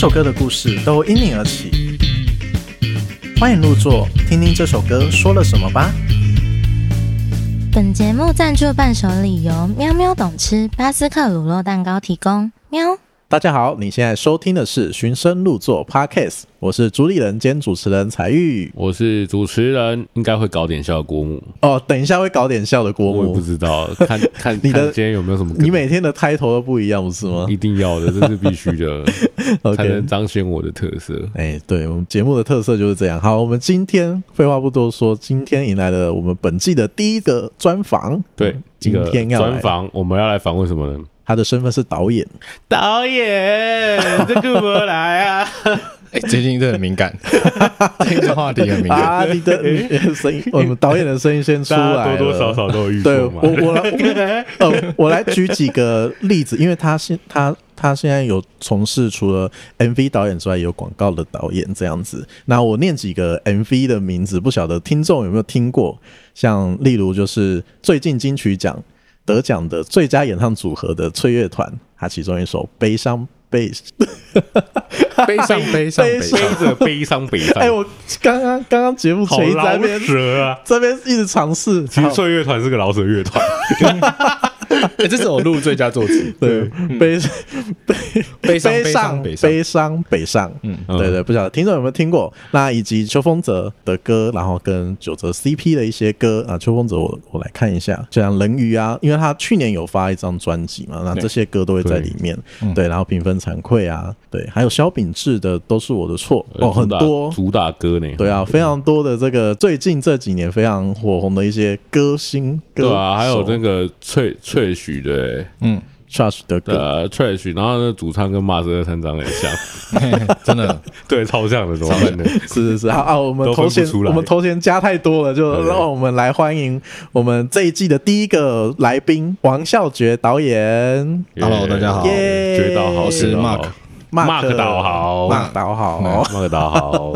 首歌的故事都因你而起，欢迎入座，听听这首歌说了什么吧。本节目赞助伴手礼由喵喵懂吃巴斯克乳酪蛋糕提供，喵。大家好，你现在收听的是《寻声入座》Podcast，我是主理人兼主持人才玉，我是主持人，应该会搞点笑的郭木。哦，等一下会搞点笑的郭木，我也不知道，看 看你的今天有没有什么？你每天的 title 都不一样，不是吗？一定要的，这是必须的 才能彰显我的特色。哎，对我们节目的特色就是这样。好，我们今天废话不多说，今天迎来了我们本季的第一个专访。对，今天要专访，我们要来访问什么呢？他的身份是导演，导演，这个我来啊！哎，最近这很敏感，这个话题很敏感。啊，你的 声音，我们导演的声音先出来，多多少少都有遇过嘛。对，我我来，呃，我来举几个例子，因为他现他他现在有从事除了 MV 导演之外，也有广告的导演这样子。那我念几个 MV 的名字，不晓得听众有没有听过？像例如就是最近金曲奖。得奖的最佳演唱组合的翠乐团，他其中一首悲伤悲 悲伤 悲伤悲着悲伤悲伤。哎，我刚刚刚刚节目前一在这边啊，这边一直尝试。其实翠乐团是个老舍乐团。哎，这是我录最佳作词，对，悲悲悲伤悲伤悲伤北上，嗯，对对，不晓得听众有没有听过？那以及秋风泽的歌，然后跟九泽 CP 的一些歌啊，秋风泽我我来看一下，就像人鱼啊，因为他去年有发一张专辑嘛，那这些歌都会在里面，对，然后评分惭愧啊，对，还有萧秉治的都是我的错哦，很多。主打歌呢，对啊，非常多的这个最近这几年非常火红的一些歌星，对啊，还有那个脆脆。曲对，嗯，Trash 的歌，呃，Trash，然后呢主唱跟马哲三长很像，真的，对，超像的，怎么办呢？是是是，好啊，我们头衔，我们头衔加太多了，就让我们来欢迎我们这一季的第一个来宾王孝觉导演。Hello，大家好，觉导好，我是 Mark。马克导好，马克导好，马克导 好，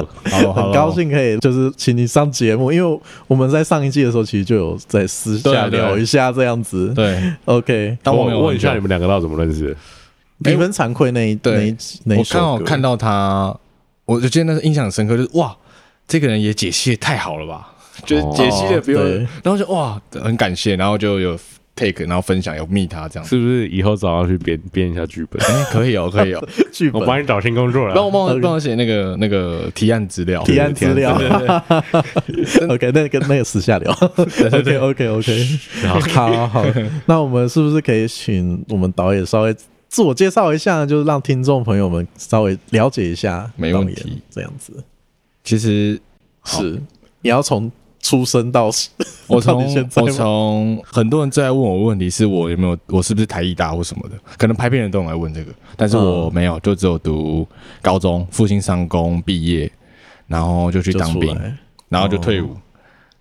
很高兴可以就是请你上节目，因为我们在上一季的时候其实就有在私下聊一下这样子。对，OK。当我问一下你们两个到底怎么认识？平分惭愧那一对，那我刚好看到他，我就觉得那个印象很深刻，就是哇，这个人也解析的太好了吧，就是解析的比我，然后就哇，很感谢，然后就有。take，然后分享，有密他这样，是不是以后找他去编编一下剧本？哎，可以哦，可以哦，剧本，我帮你找新工作了。帮我帮我帮我写那个那个提案资料，提案资料。OK，那个那个私下聊。OK OK OK，好，好，好。那我们是不是可以请我们导演稍微自我介绍一下，就是让听众朋友们稍微了解一下？没问题，这样子。其实是你要从。出生到死。我从我从很多人最爱问我问题，是我有没有我是不是台艺大或什么的，可能拍片人都来问这个，但是我没有，就只有读高中复兴商工毕业，然后就去当兵，然后就退伍，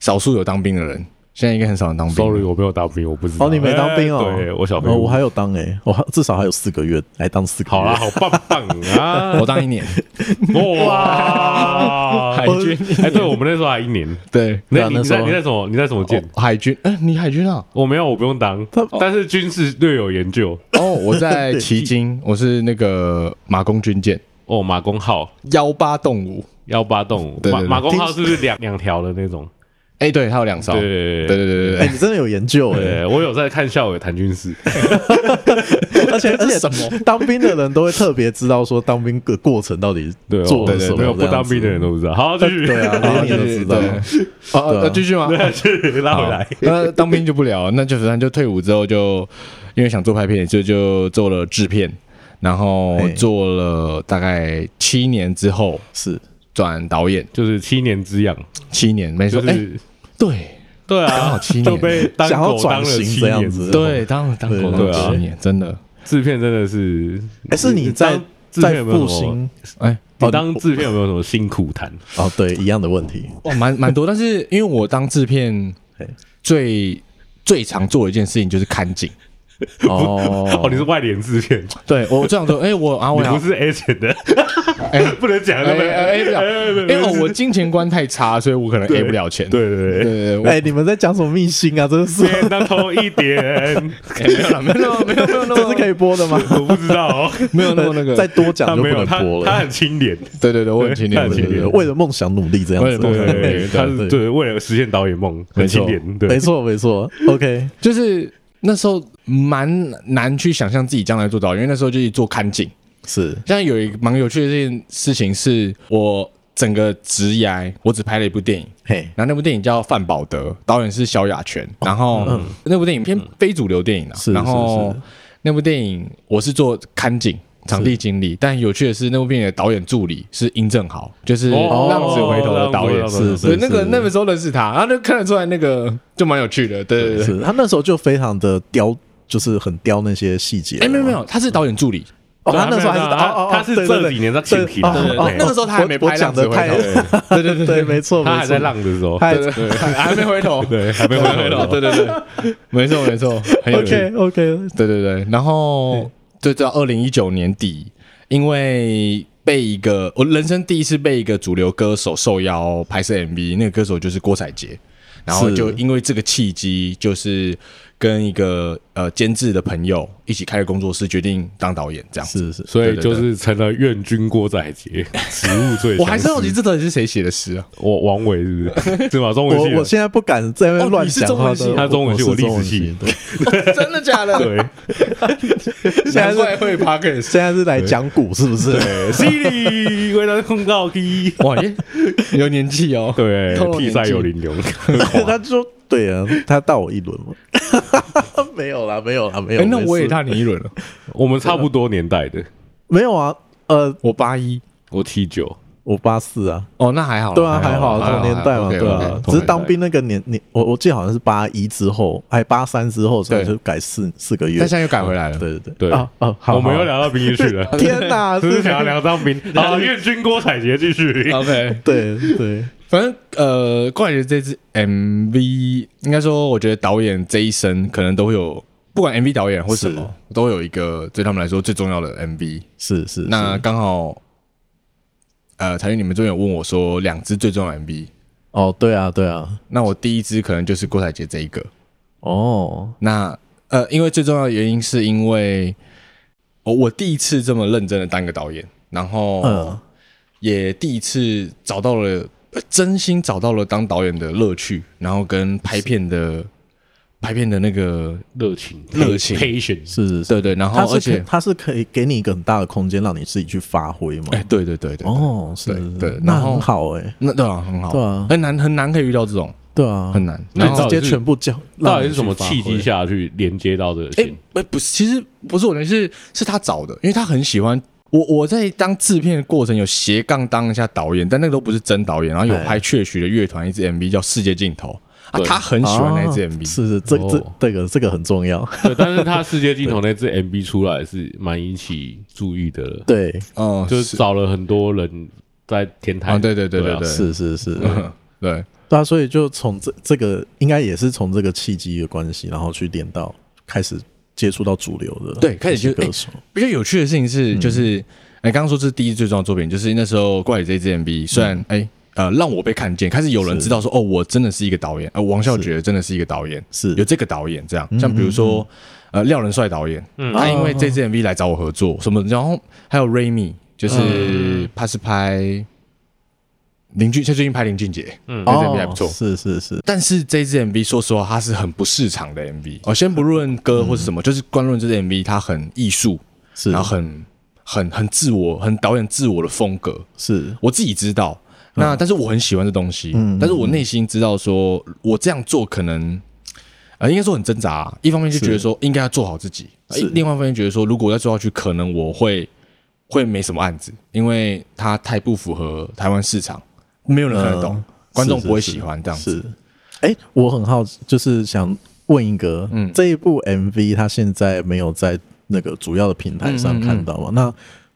少数有当兵的人。现在应该很少人当兵。Sorry，我没有当兵，我不知道。哦，你没当兵哦？对，我小兵。我还有当诶，我至少还有四个月来当四个月。好啦，好棒棒啊！我当一年。哇！海军？哎，对，我们那时候还一年。对，那你在你在什么？你在什么舰？海军？哎，你海军啊？我没有，我不用当。但是军事略有研究。哦，我在旗津，我是那个马公军舰。哦，马公号幺八洞五，幺八洞五。马马公号是不是两两条的那种？哎，对，他有两艘。对对对对对哎，你真的有研究哎！我有在看校委谈军事，而且而且什么？当兵的人都会特别知道说当兵的过程到底做了什么。没有不当兵的人都不知道。好，继续。对啊，连你都知道。好，那继续吗？拉回来。那当兵就不聊，那就反正就退伍之后就因为想做拍片，就就做了制片，然后做了大概七年之后是转导演，就是七年之痒，七年没错。哎。对对啊，刚好七年就被当狗当了七年，对，当当狗当了七年，真的制片真的是。哎，是你在在复兴？哎，你当制片有没有什么辛苦谈？哦，对，一样的问题，哦，蛮蛮多。但是因为我当制片，最最常做的一件事情就是看景。哦哦，你是外联制片？对我这样做，哎，我啊，我不是 A 选的。哎，不能讲，哎哎不了，因为我金钱观太差，所以我可能 A 不了钱。对对对对，哎，你们在讲什么秘辛啊？真是，那偷一点，没有了，没有没有没有，这是可以播的吗？我不知道，没有那么那个，再多讲就不能播了。他很清廉，对对对，我很清廉，为了梦想努力这样子。对，他是对为了实现导演梦很清廉，对没错没错。OK，就是那时候蛮难去想象自己将来做导演，因为那时候就是做看景。是，像有一个蛮有趣的这件事情，是我整个职涯，我只拍了一部电影，嘿，然后那部电影叫《范保德》，导演是萧亚全，然后那部电影偏非主流电影啊，然后那部电影我是做看景场地经理，但有趣的是那部电影的导演助理是殷正豪，就是《浪子回头》的导演，是，所以那个那个时候认识他，然后就看得出来那个就蛮有趣的，对对对，是他那时候就非常的雕，就是很雕那些细节，哎，没有没有，他是导演助理。哦，他那时候还是他，他是这几年在起皮的，那个时候他还没拍浪子回头，对对对。对，没错，他还在浪的时候，对对 对，还没回头，对，还没回头，对对对，没错没错，OK OK，对对对，然后就到二零一九年底，因为被一个我人生第一次被一个主流歌手受邀拍摄 MV，那个歌手就是郭采洁，然后就因为这个契机，就是。跟一个呃监制的朋友一起开了工作室，决定当导演，这样是是，所以就是成了愿君郭采洁，食物最。我还是好奇这到底是谁写的诗啊？我王维是不是？对吧？中文系。我我现在不敢在那乱讲话的。他中文系，我历史系。真的假的？对。现在是会 Podcast，现在是来讲古，是不是？犀利，为了控告第哇耶，有年纪哦。对，替赛有零零。他说。对啊，他大我一轮吗？没有啦，没有啦，没有。那我也大你一轮了，我们差不多年代的。没有啊，呃，我八一，我七九。我八四啊，哦，那还好，对啊，还好，同年代嘛，对啊，只是当兵那个年年，我我记得好像是八一之后，还八三之后，所以就改四四个月，但现在又改回来了，对对对。对。啊啊，好，我们又聊到兵役去了，天哪，只是想要聊当兵，好，愿军郭采洁继续，OK，对对，反正呃，郭采洁这支 MV，应该说，我觉得导演这一生可能都会有，不管 MV 导演或什么，都有一个对他们来说最重要的 MV，是是，那刚好。呃，彩云，你们昨天有问我说两支最重要的 MV 哦，对啊，对啊，那我第一支可能就是郭采洁这一个哦。那呃，因为最重要的原因是因为我我第一次这么认真的当个导演，然后嗯，也第一次找到了真心找到了当导演的乐趣，然后跟拍片的。拍片的那个热情、热情、patience 是是，对对。然后，而且它是可以给你一个很大的空间，让你自己去发挥嘛。哎，对对对对。哦，是，对，那很好哎，那对啊，很好，对啊，很难很难可以遇到这种，对啊，很难。那直接全部交，到底是什么契机下去连接到这个？哎，不不是，其实不是我的，是是他找的，因为他很喜欢我。我在当制片的过程有斜杠当一下导演，但那个都不是真导演。然后有拍确许的乐团一支 MV 叫《世界尽头》。啊，他很喜欢那支 MV，是是，这这这个这个很重要。对，但是他世界尽头那支 MV 出来是蛮引起注意的。对，嗯，就是找了很多人在天台。对对对对对，是是是，对。对啊，所以就从这这个应该也是从这个契机的关系，然后去点到开始接触到主流的，对，开始接歌手。比较有趣的事情是，就是哎，刚刚说这是第一最重要的作品，就是那时候怪这支 MV，虽然哎。呃，让我被看见，开始有人知道说，哦，我真的是一个导演，呃，王孝觉真的是一个导演，是。有这个导演这样，像比如说，呃，廖仁帅导演，他因为这支 MV 来找我合作，什么，然后还有 Raymi，就是他是拍林俊，他最近拍林俊杰，嗯，这支 MV 还不错，是是是，但是这支 MV 说实话，它是很不市场的 MV，哦，先不论歌或是什么，就是光论这支 MV，它很艺术，是，然后很很很自我，很导演自我的风格，是。我自己知道。那但是我很喜欢这东西，嗯，但是我内心知道说，我这样做可能，呃，应该说很挣扎。一方面就觉得说应该要做好自己，另外一方面觉得说，如果再做下去，可能我会会没什么案子，因为它太不符合台湾市场，没有人看得懂，观众不会喜欢这样子。哎，我很好奇，就是想问一个，嗯，这一部 MV 它现在没有在那个主要的平台上看到吗？那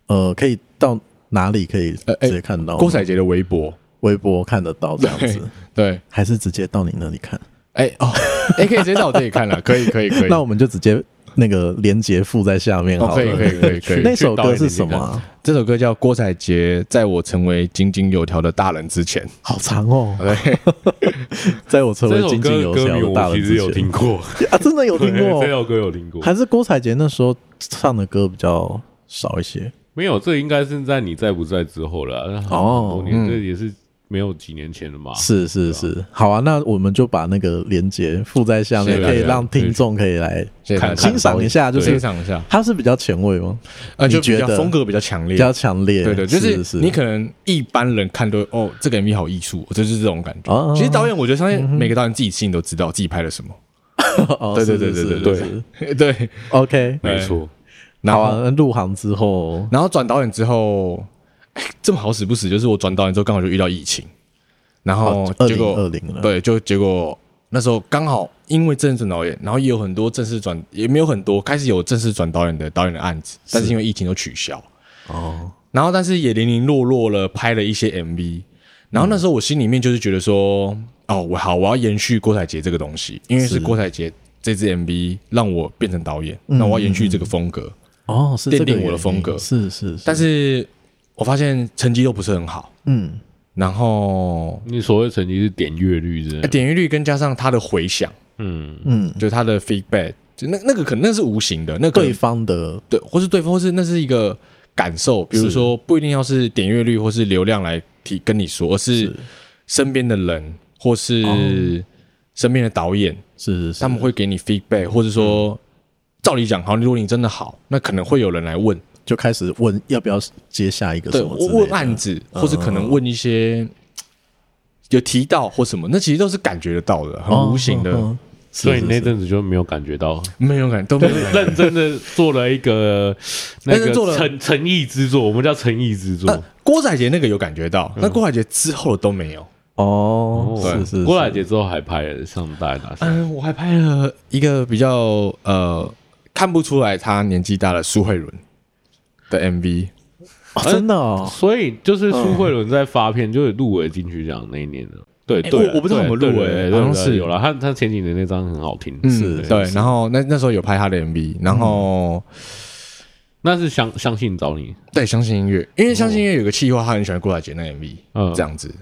呃，可以到。哪里可以直接看到？郭采洁的微博，微博看得到这样子，对，还是直接到你那里看？哎哦，哎，可以直接到我这里看了，可以，可以，可以。那我们就直接那个连接附在下面好了。可以可以可以可以。那首歌是什么啊？这首歌叫郭采洁，在我成为井井有条的大人之前，好长哦。对，在我成为井井有条的大人之前，有听过啊，真的有听过。这首歌有听过，还是郭采洁那时候唱的歌比较少一些。没有，这应该是在你在不在之后了。哦，这也是。没有几年前了嘛？是是是，好啊，那我们就把那个连接附在下面，可以让听众可以来看欣赏一下，就是欣赏一下。它是比较前卫吗？呃，就觉得风格比较强烈，比较强烈。对对，就是你可能一般人看都哦，这个 MV 好艺术，就是这种感觉。其实导演，我觉得相信每个导演自己心里都知道自己拍了什么。对对对对对对对，OK，没错。好啊，入行之后，然后转导演之后。这么好死不死，就是我转导演之后刚好就遇到疫情，然后结果二零对，就结果那时候刚好因为正式转导演，然后也有很多正式转，也没有很多开始有正式转导演的导演的案子，但是因为疫情都取消。哦，然后但是也零零落落了拍了一些 MV，然后那时候我心里面就是觉得说，哦，我好，我要延续郭采洁这个东西，因为是郭采洁这支 MV 让我变成导演，那我要延续这个风格哦，是奠定我的风格，是是，但是。我发现成绩都不是很好，嗯，然后你所谓成绩是点阅率是？点阅率跟加上他的回响，嗯。嗯，就他的 feedback，就那那个可能那是无形的，那对方的对，或是对方，或是那是一个感受，比如说不一定要是点阅率或是流量来提跟你说，而是身边的人或是身边的导演，是是，他们会给你 feedback，或者说照理讲，好，如果你真的好，那可能会有人来问。就开始问要不要接下一个什么？问案子，或是可能问一些有提到或什么，那其实都是感觉得到的，很无形的。所以那阵子就没有感觉到，没有感觉，都没有认真的做了一个那个诚诚意之作，我们叫诚意之作。郭采洁那个有感觉到，那郭采洁之后都没有。哦，是是。郭采洁之后还拍了上大哪？嗯，我还拍了一个比较呃看不出来他年纪大了苏慧伦。的 MV，真的哦，所以就是苏慧伦在发片，就是入围金曲奖那一年的，对对，我不知道怎么入围，好像是有了。他他前几年那张很好听，是对。然后那那时候有拍他的 MV，然后那是相相信找你，对，相信音乐，因为相信音乐有个企划，他很喜欢郭采洁那 MV，嗯，这样子。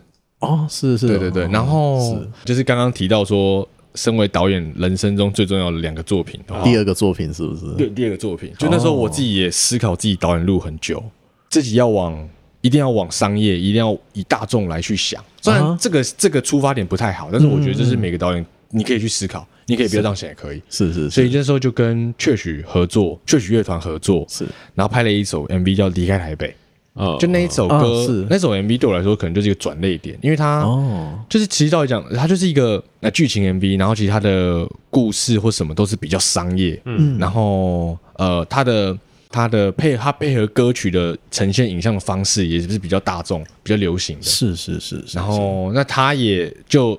哦，是是，对对对。然后就是刚刚提到说。身为导演，人生中最重要的两个作品，第二个作品是不是？对，第二个作品，就那时候我自己也思考自己导演路很久，自己要往一定要往商业，一定要以大众来去想。虽然这个这个出发点不太好，但是我觉得这是每个导演你可以去思考，你可以不要这样想也可以。是是，所以那时候就跟确许合作，确许乐团合作，是，然后拍了一首 MV 叫《离开台北》。哦，就那一首歌，是。那首 MV 对我来说可能就是一个转泪点，因为它哦，就是其实照理讲，它就是一个那剧情 MV，然后其实它的故事或什么都是比较商业，嗯，然后呃，它的它的配它配合歌曲的呈现影像的方式也是比较大众、比较流行的，是是是，然后那它也就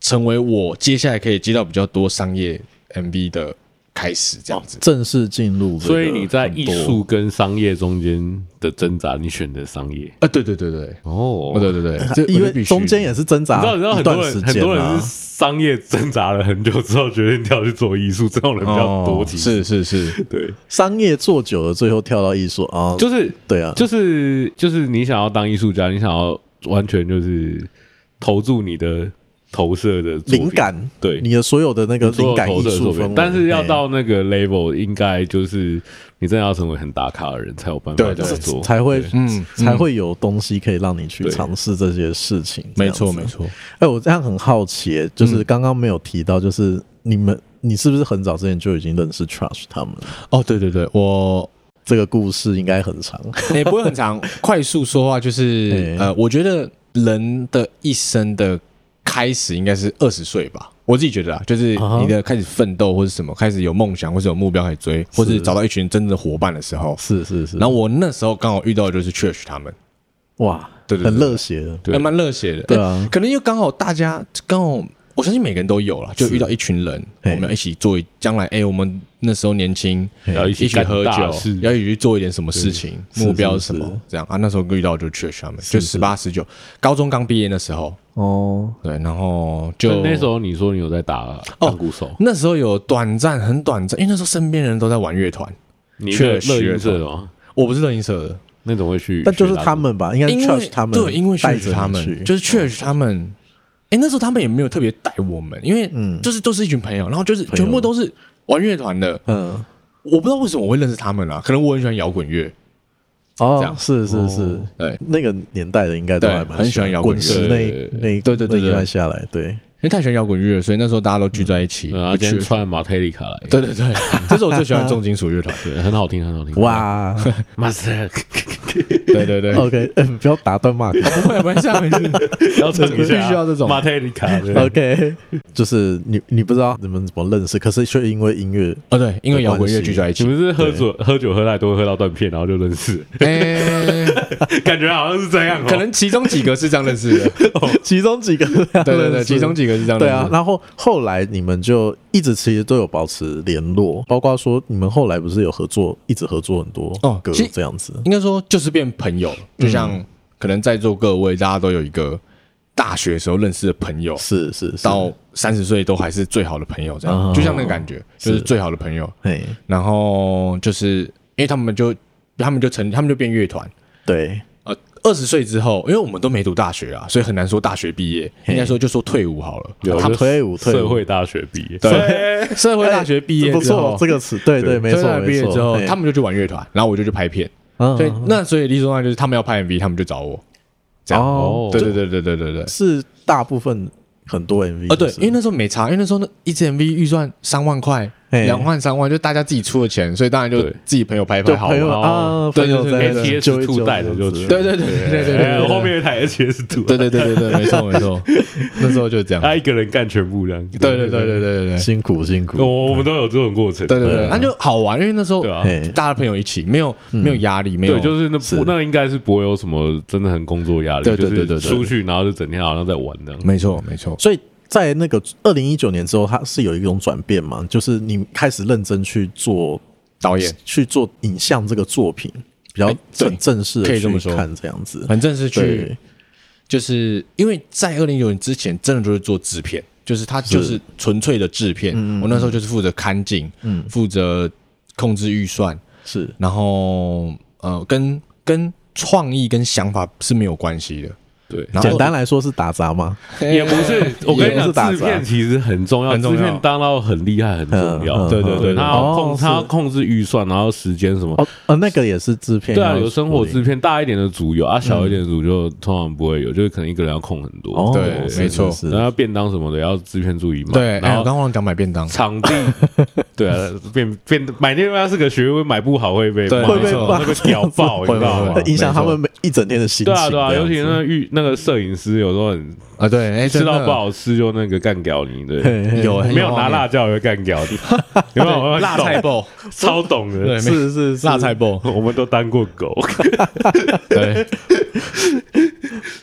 成为我接下来可以接到比较多商业 MV 的。开始这样子正式进入，所以你在艺术跟商业中间的挣扎，你选择商业啊？对对对对，哦，对对对，因为中间也是挣扎。你知道，你知道很多人很多人是商业挣扎了很久之后决定跳去做艺术，这种人比较多。是是是，对，商业做久了，最后跳到艺术啊，就是对啊，就是就是你想要当艺术家，你想要完全就是投注你的。投射的灵感，对。你的所有的那个灵感艺术风，但是要到那个 level，应该就是你真的要成为很打卡的人才有办法做，才会嗯才会有东西可以让你去尝试这些事情。没错没错。哎，我这样很好奇，就是刚刚没有提到，就是你们你是不是很早之前就已经认识 Trash 他们了？哦，对对对，我这个故事应该很长，也不会很长，快速说话就是 呃，我觉得人的一生的。开始应该是二十岁吧，我自己觉得啊，就是你的开始奋斗或者什么，开始有梦想或者有目标可以追，或者找到一群真正的伙伴的时候，是是是。然后我那时候刚好遇到的就是 Church 他们，哇，对对，很热血的，对蛮热血的，对啊。可能又刚好大家刚好，我我相信每个人都有了，就遇到一群人，我们要一起做一，将来哎，我们那时候年轻，要一起干一起喝酒，要一起去做一点什么事情，目标是什是么？这样啊，那时候遇到就 church 他们，就十八十九，高中刚毕业那时候，哦，对，然后就那时候你说你有在打当鼓手，那时候有短暂很短暂，因为那时候身边人都在玩乐团，你是确实乐音社的吗？我不是乐音社的，那怎么会去？但就是他们吧，应该是因为他们对，因为带着他们就是 church 他们，哎，那时候他们也没有特别带我们，因为嗯。就是都是一群朋友，然后就是全部都是玩乐团的，嗯，我不知道为什么我会认识他们啊，可能我很喜欢摇滚乐，这哦，样。是是是。哦，对，那个年代的应该都还蛮很喜欢摇滚滚石乐那那对对对一段下来，对，因为太喜欢摇滚乐，所以那时候大家都聚在一起，然后就去今天穿马特里卡来，对对对，这是我最喜欢重金属乐团，对，很好听，很好听。哇。马斯，对对对，，OK，嗯不要打断 Mark。不会，不会，下回是 要蹭一下，必须要这种。马特里卡。对。OK，就是你你不知道你们怎么认识，可是却因为音乐哦，对，因为摇滚乐聚在一起，你们是喝酒喝酒喝太多，喝到断片，然后就认识，哎，感觉好像是这样哦。可能其中几个是这样认识的，其中几个对对对对，其中几个是这样认识的，对啊，然后后来你们就一直其实都有保持联络，包括说你们后来不是有合作，一直合作很多歌这样子，应该说就是变朋友，就像可能在座各位大家都有一个大学时候认识的朋友，是是是，到三十岁都还是最好的朋友，这哦样就像那个感觉，就是最好的朋友。嘿，然后就是因为他们就他们就成他们就变乐团，对，呃，二十岁之后，因为我们都没读大学啊，所以很难说大学毕业，应该说就说退伍好了。他退伍退伍。社会大学毕业，对，社会大学毕业不错，这个词，对对，没错毕业之后，他们就去玩乐团，然后我就去拍片。嗯对，那所以理所当然就是他们要拍 MV，他们就找我。这样，哦对对对对对对对。是大部分很多 MV 哦，对就，是因为那时候没差，因为那时候那一支 MV 预算三万块，嘿两万三万，就大家自己出的钱，所以当然就自己朋友拍一拍好就朋友玩。啊，对对对对在那 ATS 揪一揪 two 带的就这样子对对对对对对后面一台 HS Two，对对对对对，没错没错，那时候就这样。他一个人干全部这样。对对对对对对对辛苦辛苦，我我们都有这种过程。对对对，对那就好玩，因为那时候对啊大家朋友一起，没有没有压力，没有对，就是那不那应该是不会有什么真的很工作压力，对对对对对出去然后就整天好像在玩这样。没错没错。所以在那个二零一九年之后，它是有一种转变嘛，就是你开始认真去做导演去做影像这个作品，比较正正式的可以这么说看这样子。很正式去，就是因为在二零一九年之前，真的就是做制片，就是他就是纯粹的制片。我那时候就是负责看景，嗯负责控制预算，是然后呃，跟跟创意跟想法是没有关系的。对，然后简单来说是打杂吗？也不是，我跟你讲，制片其实很重要，制片当到很厉害很重要。对对对他要控他要控制预算，然后时间什么。哦，呃，那个也是制片对啊，要有生活制片，大一点的组有啊，小一点的组就通常不会有，就是可能一个人要控很多。哦，对没错然后便当什么的要制片注意嘛。对，哎，然后我刚忘了讲买便当。场地，对啊，便便买便当是个学问，买不好会被会被骂那个屌爆，你知道吗？影响他们每一整天的心情。对啊，对啊，尤其那个预那个摄影师有时候很啊，对，吃到不好吃就那个干掉你，对，有 没有拿辣椒也会干掉你，有没有？辣菜包，超懂的，对，是是是。辣菜包，我们都当过狗，对。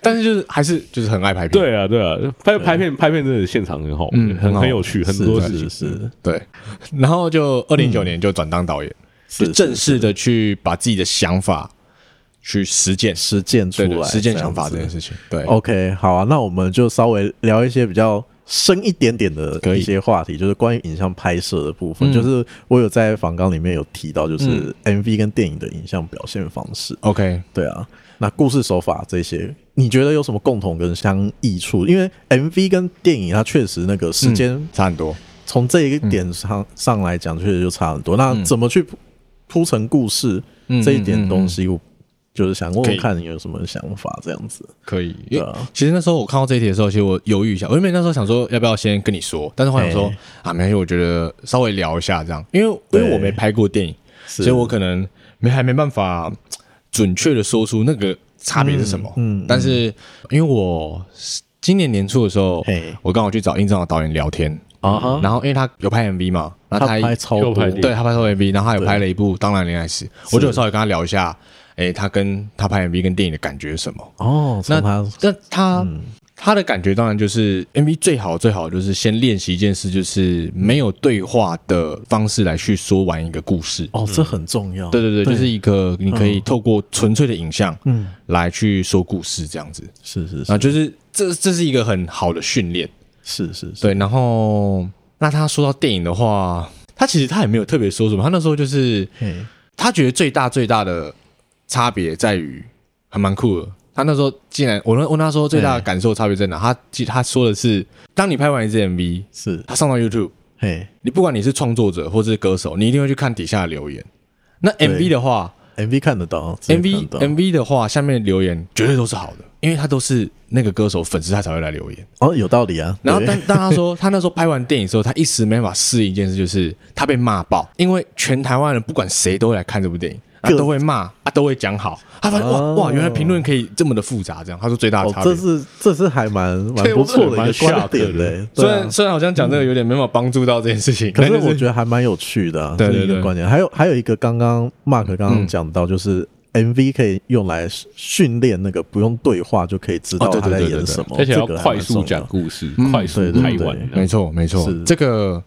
但是就是还是就是很爱拍片，对啊，对啊，拍拍片拍片真的现场很好，嗯很很很有趣，很多事情。是对。然后就二零一九年就转当导演，是就正式的去把自己的想法去实践，实践出来，实践想法这件事情，对。OK，好啊，那我们就稍微聊一些比较深一点点的一些话题，就是关于影像拍摄的部分。嗯就是我有在访纲里面有提到，就是嗯 MV 跟电影的影像表现方式。OK，对啊，那故事手法这些，你觉得有什么共同跟相异处？因为 MV 跟电影它确实那个时间嗯差很多。从这一个点上上来讲，确实就差很多。那怎么去铺铺成故事嗯这一点东西，我就是想问问看你有什么想法，这样子。可以，因为对啊。其实那时候我看到这一题的时候，其实我犹豫一下，我原本那时候想说要不要先跟你说，但是后来想说嘿。啊，没关系，我觉得稍微聊一下这样，因为因为我没拍过电影，所以我可能没还没办法准确的说出那个差别是什么。嗯嗯但是因为我今年年初的时候，我刚好去找印章的导演聊天，啊哈，然后因为他有拍 MV 嘛，然后他他拍超多，对他拍超 MV，然后他有拍了一部《当然恋爱时》，我就有稍微跟他聊一下，诶，他跟他拍 MV 跟电影的感觉是什么。哦，从那他那他他的感觉当然就是 MV 最好最好就是先练习一件事，就是没有对话的方式来去说完一个故事。哦，这很重要。对对对，就是一个你可以透过纯粹的影像，嗯，来去说故事这样子。是是是，啊，就是这这是一个很好的训练。是是是，对。然后那他说到电影的话，他其实他也没有特别说什么，他那时候就是，他觉得最大最大的差别在于还蛮酷的。他那时候竟然，我问他说最大的感受差别在哪？他记他说的是，当你拍完一支 MV，是他上到 YouTube，嘿，你不管你是创作者或者是歌手，你一定会去看底下的留言。那 MV 的话，MV 看得到，MV MV 的话，下面留言绝对都是好的，因为他都是那个歌手粉丝，他才会来留言。哦，有道理啊。然后但但他说 他那时候拍完电影的时候，他一时没法适应一件事，就是他被骂爆，因为全台湾人不管谁都会来看这部电影。他都会骂啊，都会讲好。他发现哇哇，原来评论可以这么的复杂，这样他说最大的差别。这是这是还蛮蛮不错的一个观点嘞。虽然虽然好像讲这个有点没办法帮助到这件事情，可是我觉得还蛮有趣的。对对对，观点还有还有一个刚刚 Mark 刚刚讲到，就是 MV 可以用来训练那个不用对话就可以知道他在演什么，而且要快速讲故事，快速拍完。没错没错，这个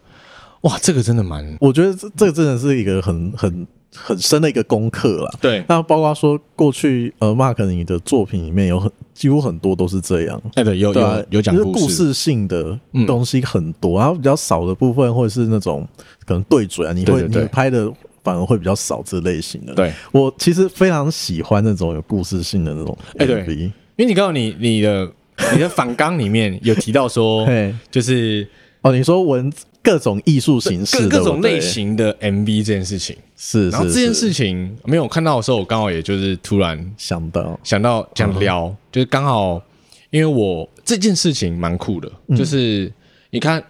哇，这个真的蛮，我觉得这这个真的是一个很很。很深的一个功课了，对。那包括说过去呃，Mark 你的作品里面有很几乎很多都是这样，哎对，有有有讲故事。性的东西很多，然后比较少的部分或者是那种可能对嘴啊，你会你拍的反而会比较少这类型的。对，我其实非常喜欢那种有故事性的那种 MV，因为你刚刚你你的你的反纲里面有提到说，就是哦，你说文字。各种艺术形式，各种类型的 MV 这件事情。是，然后这件事情没有看到的时候，我刚好也就是突然想到。想到想聊，就是刚好因为我这件事情蛮酷的，就是你看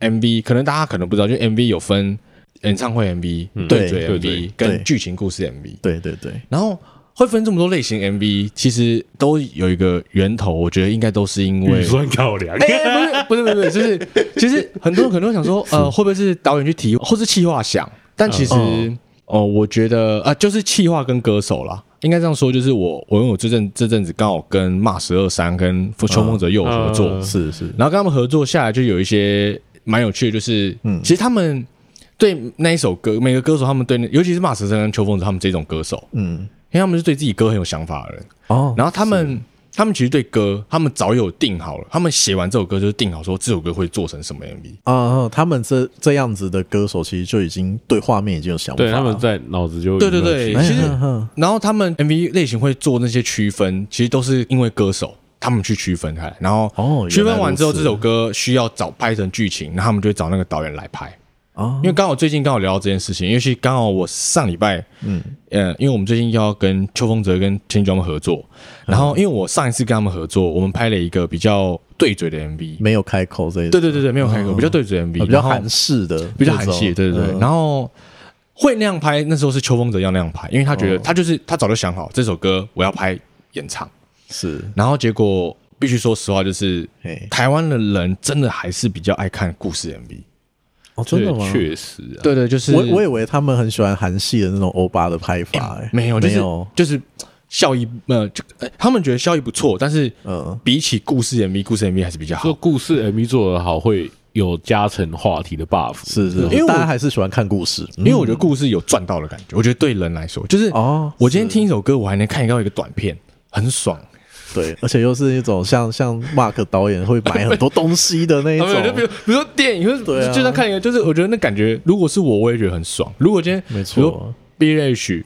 MV，可能大家可能不知道，就 MV 有分演唱会 MV、对嘴 MV 跟剧情故事 MV，对对对，然后。会分这么多类型 MV，其实都有一个源头，我觉得应该都是因为预算考量。哎，不是不是不是，就是其实很多人可能会想说，呃，会不会是导演去提，或是企划想？但其实哦，我觉得啊，就是企划跟歌手啦，应该这样说，就是我我因为我这阵这阵子刚好跟骂十二三跟秋风者又有合作，是是，然后跟他们合作下来，就有一些蛮有趣的，就是嗯，其实他们对那一首歌，每个歌手他们对，尤其是骂十三跟秋风者他们这种歌手，嗯。因为他们是对自己歌很有想法的人哦，然后他们他们其实对歌，他们早有定好了，他们写完这首歌就是定好说这首歌会做成什么 MV 啊、哦，他们这这样子的歌手其实就已经对画面已经有想法了，对，他们在脑子就对对对，其实然后他们 MV 类型会做那些区分，其实都是因为歌手他们去区分开，然后哦区分完之后这首歌需要找拍成剧情，然后他们就会找那个导演来拍。因为刚好最近刚好聊到这件事情，因为是刚好我上礼拜，嗯。呃，因为我们最近要跟邱风泽跟千庄合作，然后因为我上一次跟他们合作，我们拍了一个比较对嘴的 MV，没有开口这一对对对对，没有开口，比较对嘴 MV，比较韩式的，比较韩系，对对对。然后会那样拍，那时候是邱风泽要那样拍，因为他觉得他就是他早就想好这首歌我要拍演唱，是，然后结果必须说实话，就是台湾的人真的还是比较爱看故事 MV。哦，真的吗？确实，啊对对，就是我我以为他们很喜欢韩系的那种欧巴的拍法，哎，没有，没有，就是效益，呃，就他们觉得效益不错，但是，嗯，比起故事 MV，故事 MV 还是比较好。说故事 MV 做得好，会有加成话题的 buff，是是，因为大家还是喜欢看故事，因为我觉得故事有赚到的感觉。我觉得对人来说，就是哦，我今天听一首歌，我还能看到一个短片，很爽。对，而且又是一种像像 Mark 导演会买很多东西的那一种，就比如比如说电影，对，就像看一个，就是我觉得那感觉，如果是我，我也觉得很爽。如果今天没错，Billie Eilish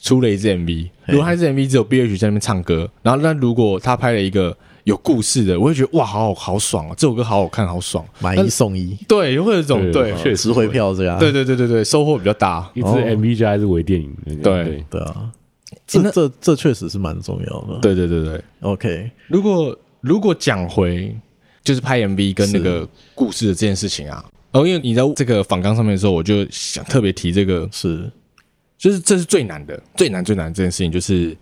出了一支 MV，如果他这 MV 只有 Billie Eilish 在那边唱歌，然后那如果他拍了一个有故事的，我会觉得哇，好好好爽啊！这首歌好好看，好爽，买一送一，对，会有一种对，确实值回票这样，对对对对对，收获比较大，一支 MV 加一支微电影，对。对啊。这这这确实是蛮重要的。对对对对，OK。如果如果讲回就是拍 MV 跟那个故事的这件事情啊，哦，因为你在这个访纲上面的时候，我就想特别提这个，是，就是这是最难的，最难最难的这件事情，就是，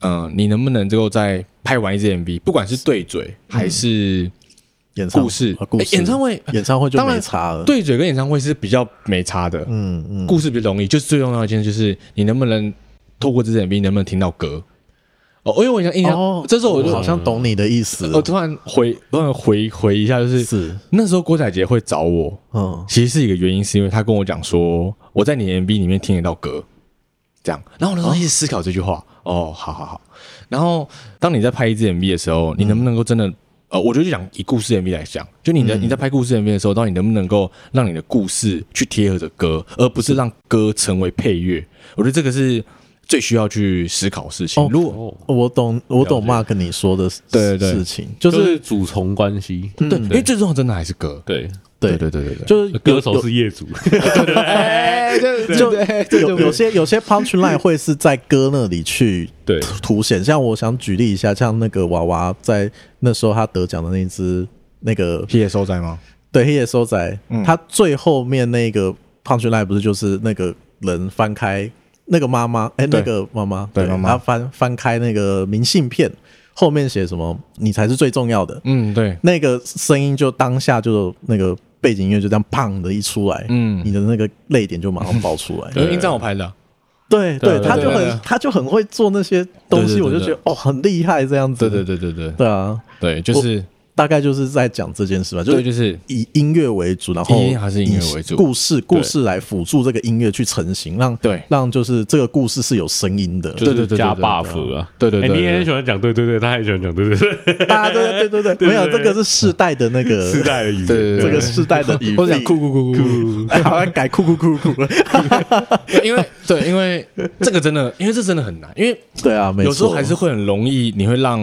嗯，你能不能最后在拍完一支 MV，不管是对嘴还是演唱故事，演唱会演唱会就没差了。对嘴跟演唱会是比较没差的，嗯嗯，故事比较容易，就是最重要的一件就是你能不能。透过这支 MV 能不能听到歌？哦，因为我想印象，哦这时候我就好像懂你的意思了。我突然回，突然回回一下，就是是那时候郭采洁会找我，嗯其实是一个原因，是因为他跟我讲说我在你的 MV 里面听得到歌，这样。然后我那时候一直思考这句话，哦，好好好。然后当你在拍一支 MV 的时候，你能不能够真的，呃，我觉得就讲以故事 MV 来讲，就你的你在拍故事 MV 的时候，到底能不能够让你的故事去贴合着歌，而不是让歌成为配乐？我觉得这个是最需要去思考事情。哦如果哦，我懂，我懂了 Mark 你说的对对对。事情，就就是是主从关系，对，因为最重要真的还是歌。对，对。对对对对，就是歌手是业主，对，对就对有有些有些 punch line 会是在歌那里去对。凸显，像我想举例一下，像那个娃娃在那时候他得奖的那只那个黑野收仔吗？对黑野收仔，嗯。他最后面那个 punch line 不是就是那个人翻开那个妈妈，哎，那个妈妈，对妈妈。他翻翻开那个明信片，后面写什么“你才是最重要的”，嗯，对，那个声音就当下就那个背景音乐就这样砰的一出来，嗯。你的那个泪点就马上爆出来。因为英藏我拍的啊，对对，他就很他就很会做那些东西，我就觉得哦很厉害这样子。对对对对对。对啊，对，就是大概就是在讲这件事吧，就，是就是以音乐为主，然后还是音乐为主故事故事来辅助这个音乐去成型，让对让就是这个故事是有声音的。就是加对对对对 buff 啊，对对对你也很喜欢讲对对对，他也喜欢讲对对对，啊，对对对对，没有这个是世代的那个世代的语言，对对对这个世代的语或者。酷酷酷酷好像改酷酷酷酷了。因为对，因为这个真的，因为这真的很难，因为对啊，有时候还是会很容易，你会让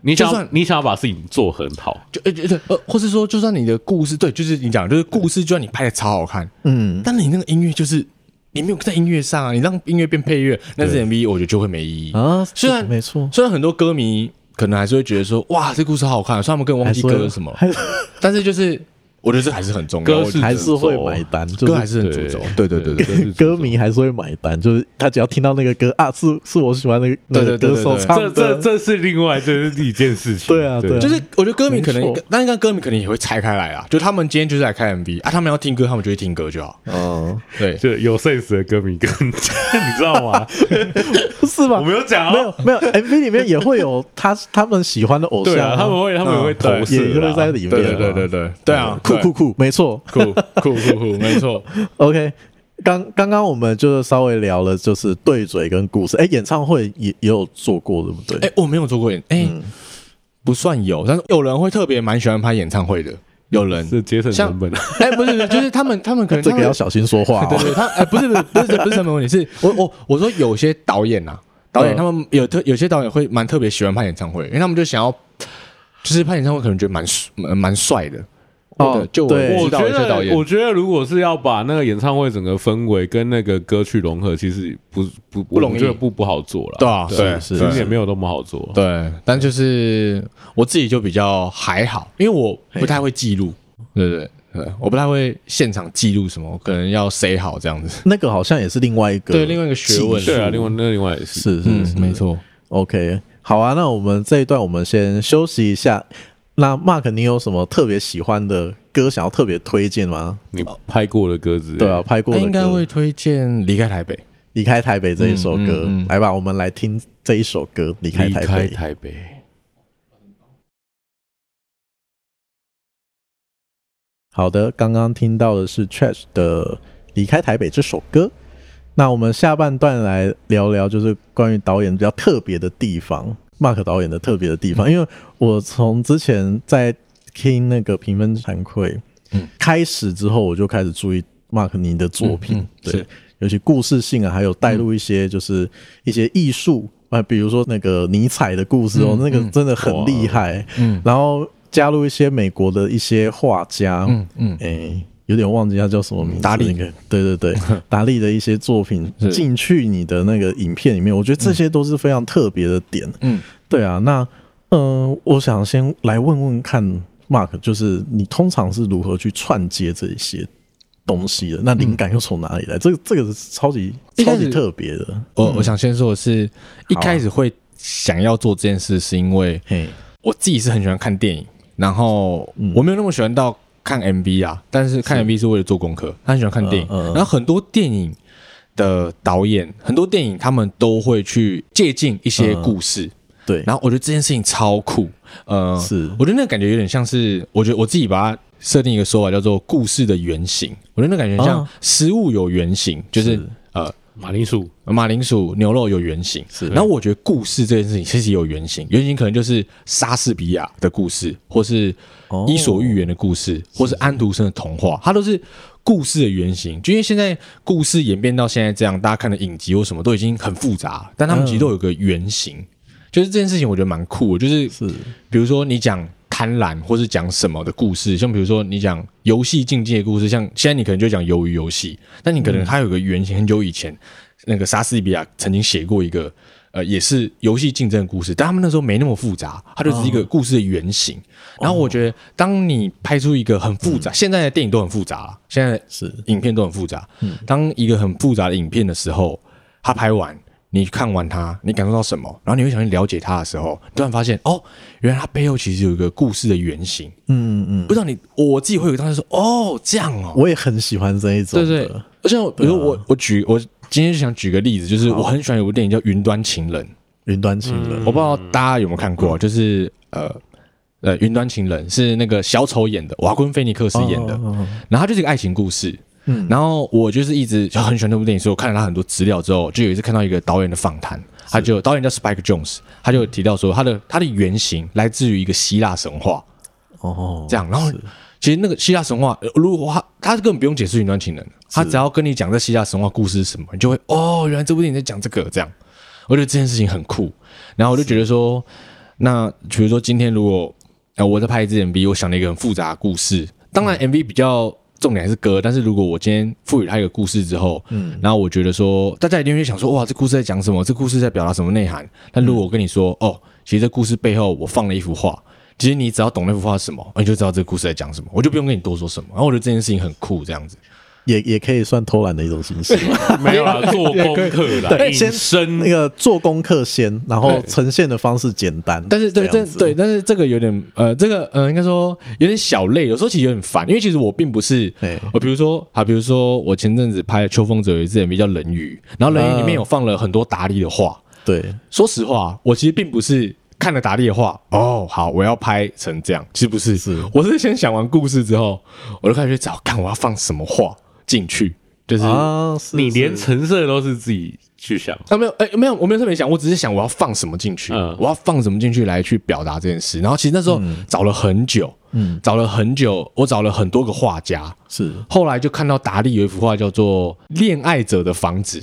你想就算你想要把事情做很好，就呃对呃，或是说，就算你的故事对，就是你讲，就是故事，就算你拍的超好看，嗯，但你那个音乐就是你没有在音乐上啊，你让音乐变配乐，那支 MV 我觉得就会没意义。啊，虽然没错，虽然很多歌迷可能还是会觉得说，哇，这故事好好看，虽然他们根本忘记歌是什么，还但是就是我觉得这还是很重要，歌还是会买单，就是歌还是很主轴，对对对对对。歌迷还是会买单，就是他只要听到那个歌啊，是是我喜欢那个那个对对对对歌手唱这的，这这是另外这是一件事情，对啊对啊就是我觉得歌迷可能没错，但是歌迷可能也会拆开来啊。就他们今天就是来看 MV 啊，他们要听歌，他们就会听歌就好。嗯，对，就有 sense 的歌迷跟你知道吗？是吗？我没有讲哦，没有没有，MV 里面也会有他他们喜欢的偶像啊，他们会他们会投射也啦会在里面，对对对对对对啊，酷酷酷，没错酷酷酷酷，没错。OK。刚刚刚我们就是稍微聊了，就是对嘴跟故事。哎，演唱会也也有做过，对不对？哎，我没有做过演，哎，不算有，但是有人会特别蛮喜欢拍演唱会的，有人是节省成本，哎，不是不是，就是他们他们可能这个要小心说话哦。对对，他哎，不是不是不是不是什么问题，是我我我说有些导演呐，导演嗯他们有特有些导演会蛮特别喜欢拍演唱会，因为他们就想要，就是拍演唱会可能觉得蛮蛮蛮帅的。哦就我我知道觉得有些导演我觉得如果是要把那个演唱会整个氛围跟那个歌曲融合，其实不不不容易我觉得不不好做了。对啊对对其实也没有那么好做。对，但就是我自己就比较还好，因为我不太会记录，对对对，我不太会现场记录什么，我可能要 say 好这样子。那个好像也是另外一个对另外一个学问对啊，另外那另外也是，是是是，没错。OK，好啊，那我们这一段我们先休息一下。那 Mark，你有什么特别喜欢的歌想要特别推荐吗？你拍过的歌子对啊，，拍过的歌那应该会推荐《离开台北》。离开台北这一首歌，嗯嗯嗯来吧，我们来听这一首歌《离开台离北》开。台北。好的，刚刚听到的是 Trash 的《离开台北》这首歌。那我们下半段来聊聊，就是关于导演比较特别的地方，Mark 导演的特别的地方。因为我从之前在听那个评分惭愧，嗯。开始之后，我就开始注意 Mark 你的作品，嗯嗯对，尤其故事性啊，还有带入一些就是一些艺术啊，比如说那个尼采的故事哦，嗯那个真的很厉害，嗯。然后加入一些美国的一些画家，嗯嗯，哎，有点忘记他叫什么名字，达利。那个，对对对，达利的一些作品进去你的那个影片里面，我觉得这些都是非常特别的点。嗯，对啊，那嗯、呃我想先来问问看，Mark，就是你通常是如何去串接这一些东西的？那灵感又从哪里来？这个这个是超级超级特别的。我我想先说的是，一开始会想要做这件事，是因为嘿，我自己是很喜欢看电影，然后嗯。我没有那么喜欢到看 MV 啊，但是看 MV 是为了做功课。他很喜欢看电影，嗯嗯然后很多电影的导演，很多电影他们都会去借鉴一些故事，对，然后我觉得这件事情超酷，呃，是我觉得那个感觉有点像是，我觉得我自己把它设定一个说法叫做故事的原型，我觉得那感觉像食物有原型，哦、就是，是呃。马铃薯、马铃薯、牛肉有原型，是。然后我觉得故事这件事情其实有原型，原型可能就是莎士比亚的故事，或是伊索寓言的故事，或是安徒生的童话，它都是故事的原型。就因为现在故事演变到现在这样，大家看的影集或什么都已经很复杂，但他们其实都有个原型。就是这件事情，我觉得蛮酷的。就是是，比如说你讲。贪婪，或是讲什么的故事，像比如说你讲游戏竞技的故事，像现在你可能就讲鱿鱼游戏，但你可能它有个原型，很久以前那个莎士比亚曾经写过一个呃，也是游戏竞争的故事，但他们那时候没那么复杂，它就是一个故事的原型。哦、然后我觉得，当你拍出一个很复杂，嗯、现在的电影都很复杂，现在是影片都很复杂。嗯、当一个很复杂的影片的时候，它拍完。你看完它，你感受到什么？然后你会想去了解它的时候，突然发现哦，原来它背后其实有一个故事的原型。嗯嗯嗯，不知道你我自己会有当时说哦，这样哦，我也很喜欢这一种。对对，而且比如说我我举我今天就想举个例子，就是我很喜欢有部电影叫《云端情人》。云端情人，我不知道大家有没有看过，就是呃呃，《云端情人》是那个小丑演的，瓦昆菲尼克斯演的，然后它就是一个爱情故事。嗯，然后我就是一直就很喜欢那部电影，所以我看了他很多资料之后，就有一次看到一个导演的访谈，他就导演叫 Spike Jones，他就提到说他的他的原型来自于一个希腊神话。哦，这样，然后其实那个希腊神话，如果他他根本不用解释云端情人，他只要跟你讲这希腊神话故事是什么，你就会哦，原来这部电影在讲这个，这样，我觉得这件事情很酷，然后我就觉得说，那比如说今天如果呃我在拍一支 MV，我想了一个很复杂的故事，当然 MV 比较。重点还是歌，但是如果我今天赋予它一个故事之后，嗯，然后我觉得说，大家一定会想说，哇，这故事在讲什么？这故事在表达什么内涵？但如果我跟你说，哦，其实这故事背后我放了一幅画，其实你只要懂那幅画是什么，你就知道这个故事在讲什么，我就不用跟你多说什么。然后我觉得这件事情很酷，这样子。也也可以算偷懒的一种形式，没有啦，做功课啦，对，先生那个做功课先，然后呈现的方式简单。但是对，这对，但是这个有点呃，这个呃，应该说有点小累，有时候其实有点烦，因为其实我并不是，我比如说啊，比如说我前阵子拍《秋风者》有一支 MV 叫《冷雨》，然后《冷雨》里面有放了很多达利的画。对，说实话，我其实并不是看了达利的画，哦，好，我要拍成这样，其实不是，是我是先想完故事之后，我就开始去找，看我要放什么画。进去就是你连成色都是自己去想啊？没有，哎，没有，我没有特别想，我只是想我要放什么进去，我要放什么进去来去表达这件事。然后其实那时候找了很久，嗯，找了很久，我找了很多个画家，是后来就看到达利有一幅画叫做《恋爱者的房子》，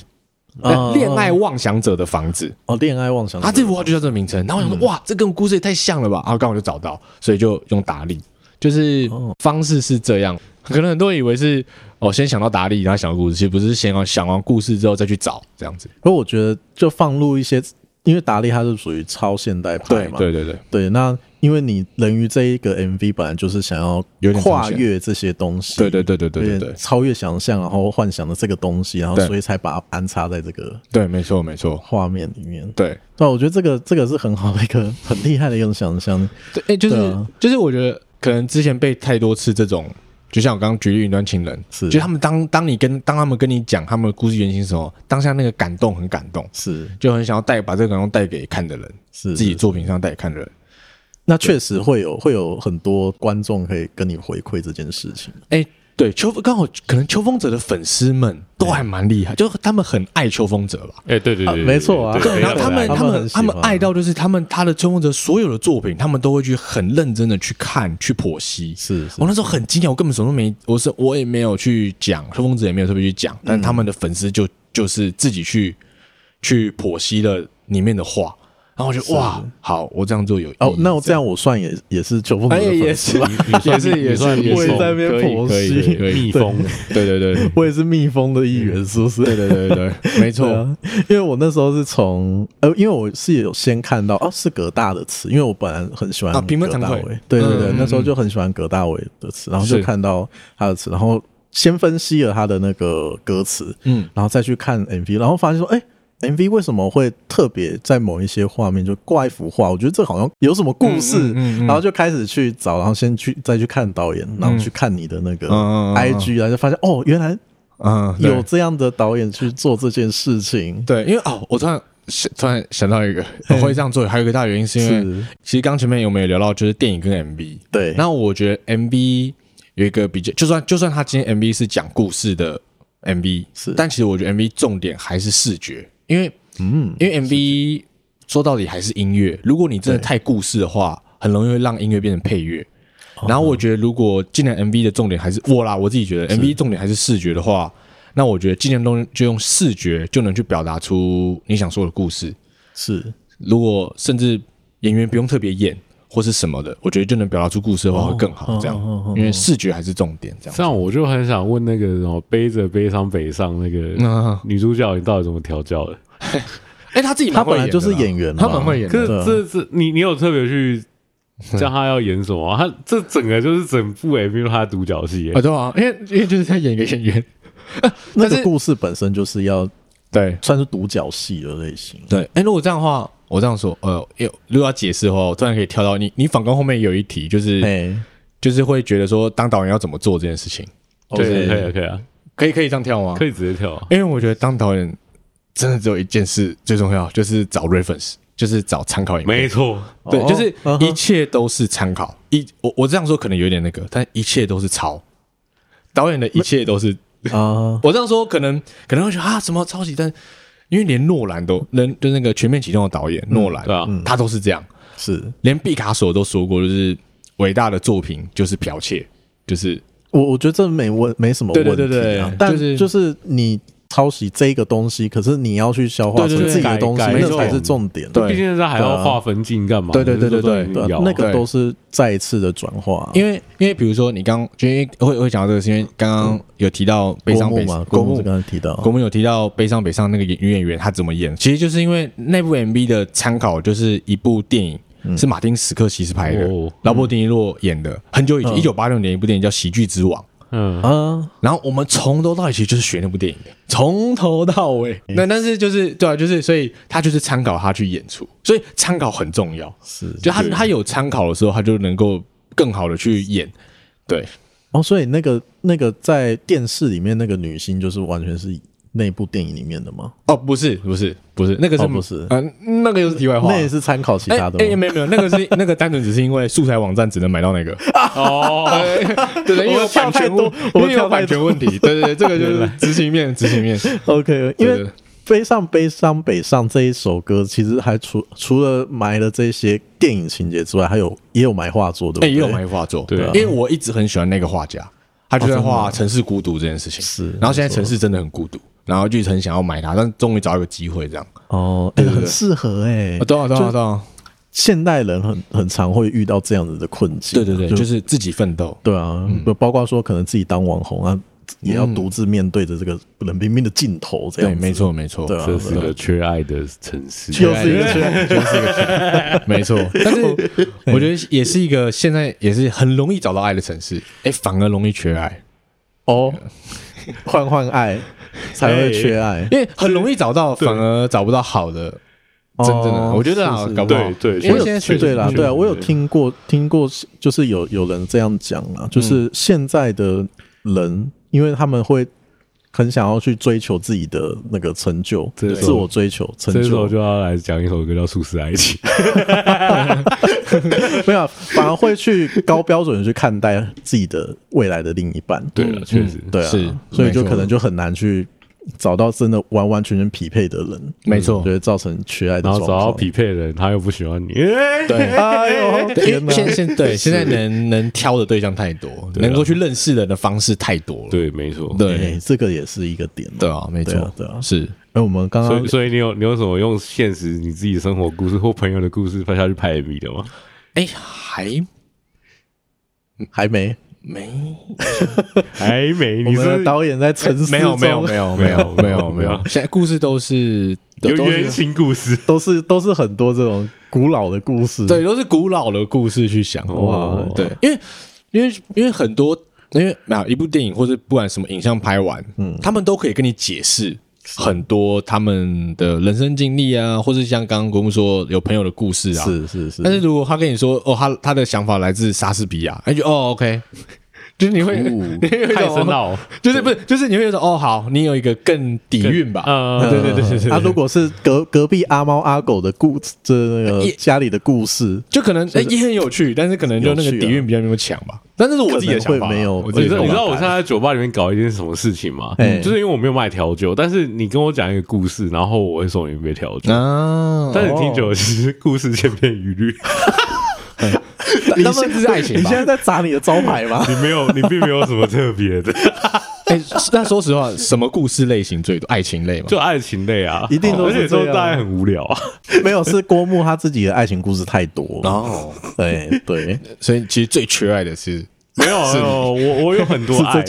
恋爱妄想者的房子哦，恋爱妄想者，他这幅画就叫这个名称。然后我想说，哇，这跟故事也太像了吧？然后刚好就找到，所以就用达利，就是方式是这样。可能很多人以为是哦，先想到达利，然后想到故事，其实不是先要想完故事之后再去找这样子。而我觉得就放入一些，因为达利他是属于超现代派嘛，对对对对，对。那因为你人鱼这一个 MV 本来就是想要跨越这些东西，对对对对对对，超越想象，然后幻想的这个东西，然后所以才把它安插在这个对，没错没错画面里面。对，对，我觉得这个这个是很好的一个 很厉害的一种想象。对，哎，就是就是我觉得可能之前被太多次这种。就像我刚刚举例云端情人，是就他们当当你跟当他们跟你讲他们的故事原型的时候，当下那个感动很感动，是就很想要带把这个感动带给看的人，是自己作品上带给看的人。那确实会有会有很多观众可以跟你回馈这件事情。哎、欸。对，秋刚好可能秋风者的粉丝们都还蛮厉害，就他们很爱秋风者吧。哎，对对对，没错啊。对，然后他们他们他们爱到就是他们他的秋风者所有的作品，他们都会去很认真的去看去剖析。是，我那时候很惊讶，我根本什么都没，我是我也没有去讲，秋风者也没有特别去讲，但他们的粉丝就就是自己去去剖析了里面的画。然后我就哇，好，我这样做有哦，那我这样我算也也是秋风的粉丝，也是 也是也算，我也在那边剖析。蜜蜂，对对对，我也是蜜蜂的一员，是不是？对对对对，没错。因为我那时候是从呃，因为我是有先看到哦，是葛大的词，因为我本来很喜欢葛大伟，对对对，那时候就很喜欢葛大伟的词，然后就看到他的词，然后先分析了他的那个歌词，嗯，然后再去看 MV，然后发现说，哎。MV 为什么会特别在某一些画面就挂一幅画？我觉得这好像有什么故事，嗯嗯嗯、然后就开始去找，然后先去再去看导演，然后去看你的那个 IG，然后就发现哦，原来嗯有这样的导演去做这件事情。对，因为哦，我突然想突然想到一个，我会这样做，还有一个大原因是因为，是。其实刚前面有没有聊到，就是电影跟 MV。对，那我觉得 MV 有一个比较，就算就算他今天 MV 是讲故事的 MV，是，但其实我觉得 MV 重点还是视觉，因为嗯，因为 MV 说到底还是音乐，如果你真的太故事的话，很容易会让音乐变成配乐。然后我觉得，如果既然 MV 的重点还是我啦，我自己觉得 MV 重点还是视觉的话，那我觉得今年都就用视觉就能去表达出你想说的故事。是，如果甚至演员不用特别演或是什么的，我觉得就能表达出故事的话会更好。这样，因为视觉还是重点。这样，这样我就很想问那个什么背着悲伤北上那个女主角，你到底怎么调教的？哎，她自己她本来就是演员，她蛮会演。可是这是你你有特别去？叫她要演什么、啊？他这整个就是整部 MV 她的独角戏，啊对啊，因为因为就是在演一个演员，那个故事本身就是要对，算是独角戏的类型。对，哎、欸，如果这样的话，我这样说，呃，如果要解释的话，我突然可以跳到你，你反观后面有一题，就是，欸、就是会觉得说，当导演要怎么做这件事情？对，可以，可以啊，可以，可以这样跳吗？可以直接跳、啊，因为我觉得当导演真的只有一件事最重要，就是找 reference。就是找参考影片，没错，对，就是一切都是参考。一我我这样说可能有点那个，但一切都是抄。导演的一切都是啊，我这样说可能可能会觉得啊，什么抄袭？但因为连诺兰都，人就那个全面启动的导演诺兰，对啊，他都是这样，是连毕卡索都说过，就是伟大的作品就是剽窃，就是我我觉得这没问没什么问题，对对对，但是就是你。抄袭这个东西，可是你要去消化成自己的东西，那才是重点。对，毕竟他还要划分镜干嘛？对对对对对，那个都是再一次的转化。因为因为比如说你刚，就因为会会讲到这个，是因为刚刚有提到悲伤北上，国木刚刚提到，国木有提到悲伤北上那个女演员她怎么演，其实就是因为那部 MV 的参考就是一部电影，是马丁史克西斯拍的，劳勃迪尼洛演的，很久以前，一九八六年一部电影叫《喜剧之王》。嗯啊，然后我们从头到尾其实就是学那部电影的，从头到尾。那但是就是对啊，就是所以他就是参考他去演出，所以参考很重要。是，就他他有参考的时候，他就能够更好的去演。对，哦，所以那个那个在电视里面那个女星就是完全是。那部电影里面的吗？哦，不是，不是，不是，那个是不是？嗯，那个又是题外话，那也是参考其他的。哎，没有没有，那个是 那个单纯只是因为素材网站只能买到那个。哦，对对，因为版权多，我们有版权问题。对对对，这个就是执行面，执行面。OK，因为《悲伤悲伤北上》这一首歌，其实还除除了埋了这些电影情节之外，还有也有埋画作的，也有埋画作。对，因为我一直很喜欢那个画家，他就在画城市孤独这件事情。是，然后现在城市真的很孤独。然后就很想要买它，但终于找一个机会这样。哦，欸、很适合哎、欸，对啊对啊对啊！现代人很很常会遇到这样子的困境。对对对，就，就是自己奋斗。对啊，嗯、包括说可能自己当网红啊，也要独自面对着这个冷冰冰的镜头这样。对，没错没错，对啊，这是个缺爱的城市，又是一个缺爱，又是一个缺爱，没错。但是我觉得也是一个现在也是很容易找到爱的城市，哎，反而容易缺爱。哦，换换爱。才会缺爱，因为很容易找到，反而找不到好的，真正的。我觉得啊，搞不好。对，因为现在对啦，对啊，我有听过听过，就是有有人这样讲啊，就是现在的人，因为他们会很想要去追求自己的那个成就，自我追求成就，这时候就要来讲一首歌叫《素食爱情》。没有，反而会去高标准的去看待自己的未来的另一半。对了，确实，对啊，所以就可能就很难去找到真的完完全全匹配的人。没错，就会造成缺爱的。然后找到匹配的人，他又不喜欢你。对，哎呦，现现对现在能能挑的对象太多，能够去认识人的方式太多了。对，没错，对，这个也是一个点。对啊，没错，对啊，是。哎，我们刚刚，所以所以你有你有什么用现实你自己生活故事或朋友的故事拍下去拍 MV 的吗？哎，还还没没 还没。你们的导演在沉思，没有没有没有没有没有没有。现在故事都是有原型故事，都是都是很多这种古老的故事，对，都是古老的故事去想哇。对，因为因为因为很多因为没有一部电影或者不管什么影像拍完，嗯，他们都可以跟你解释。很多他们的人生经历啊，或是像刚刚国木说有朋友的故事啊，是是是。但是如果他跟你说哦，他他的想法来自莎士比亚，哎就哦，OK，就是你会，哦 你会有一种太深奥，就是不是，就是你会有一种哦，好，你有一个更底蕴吧？呃，对对对对对啊，如果是隔隔壁阿猫阿狗的故，这那个家里的故事，就可能哎也很有趣，但是可能就那个底蕴比较没有强吧。但是是我自己的想法啊，可能会没有你知道你知道我现在在酒吧里面搞一件什么事情吗？哎就是因为我没有卖调酒，但是你跟我讲一个故事，然后我会送你一杯调酒。啊，但是你听久了，其实故事千篇一律，你现在是爱情吧你现？在在砸你的招牌吗？你没有，你并没有什么特别的，哎，那说实话，什么故事类型最多？爱情类嘛？就爱情类啊，一定都而且是这样大家很无聊啊。没有，是郭牧他自己的爱情故事太多了。哦，对对，所以其实最缺爱的是没有，没有，我我有很多 爱。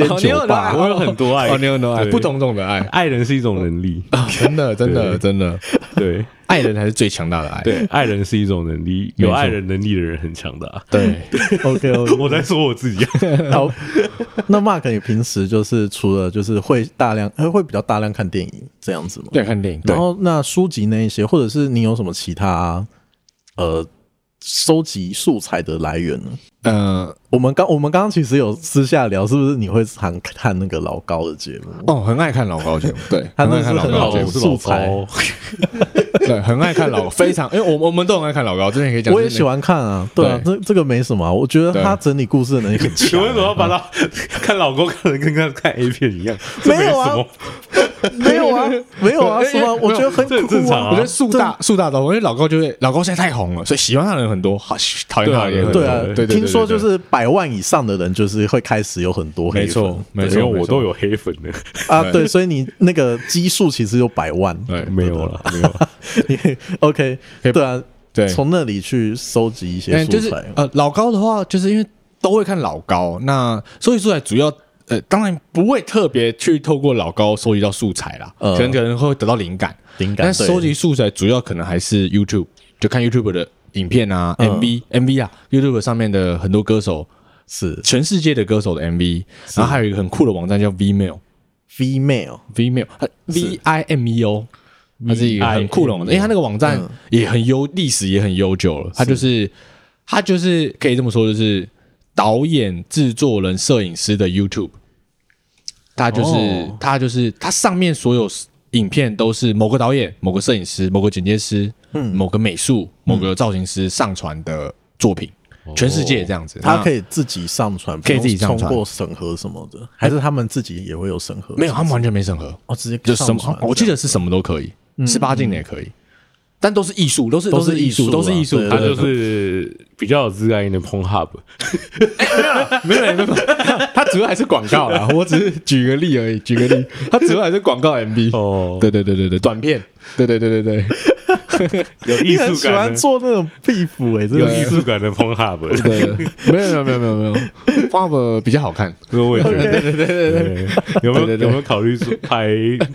我有很多爱。哦，你有很多爱，不同种的爱，爱人是一种能力，真的真的真的，对。爱人才是最强大的爱。对，爱人是一种能力，有爱人能力的人很强大。对，OK OK，我在说我自己，好。那 Mark，你平时就是除了就是会大量呃会比较大量看电影这样子吗？对，看电影，然，后那书籍那一些，或者是你有什么其他呃收集素材的来源呢？嗯，我们刚我们刚刚其实有私下聊，是不是你会常看那个老高的节目？哦，很爱看老高节目，对，他很爱看老那是很好的高节目，素材？哦对，很爱看老高，非常，因为我我们都很爱看老高，之前可以讲，我也喜欢看啊，对啊，这这个没什么啊，我觉得他整理故事的能力很你强为什么要把他看老公看的跟看看 A 片一样？没有啊没有啊，没有啊，是吗？我觉得很正酷啊常啊。我觉得树大树大招风，因为老高就会老高现在太红了，所以喜欢他的人很多，好讨厌他的人很多。对啊，对对，对听说就是百万以上的人，就是会开始有很多黑没粉错，没没错，没错。有我都有黑粉的，啊，对，所以你那个基数其实有百万，对没有了，没有。你 OK，对啊，对，从那里去收集一些嗯，就是素材，呃，老高的话，就是因为都会看老高，那收集素材主要呃，当然不会特别去透过老高收集到素材啦，呃可能可能会得到灵感，灵感但收集素材主要可能还是 YouTube，就看 YouTube 的影片啊、嗯 MV、MV 啊，YouTube 上面的很多歌手，是全世界的歌手的 MV，然后还有一个很酷的网站叫 Vimeo。female，Vimeo，它 V I M E O，它是一个很酷的网站，因为它那个网站嗯也很悠，历史也很悠久了。它就是它就是可以这么说，就是导演、制作人、摄影师的 YouTube。它就是哦它就是它上面所有影片都是某个导演、某个摄影师、某个剪接师、嗯某个美术、某个造型师上传的作品，全世界这样子。他可以以自己上传，可以自己通过审核什么的，还是他们自己也会有审核？没有，他们完全没审核。哦，直接就什么，我记得是什么都可以，十八禁的也可以，但都是艺术，都是都是是艺术，都是艺术。对他就是比较有自然一点的 Pornhub，没 有没有，它主要还是广告啦。我只是举个例而已，举个例，它主要还是广告 MV。哦，对对对对对，短片，对对对对对，有艺你很喜欢做那种 beef 哎，真有艺术感的 Pornhub，对，没有没有没有没有没有，Pop 比较好看。所以我也觉得，对对对对对，有没有有没有考虑说拍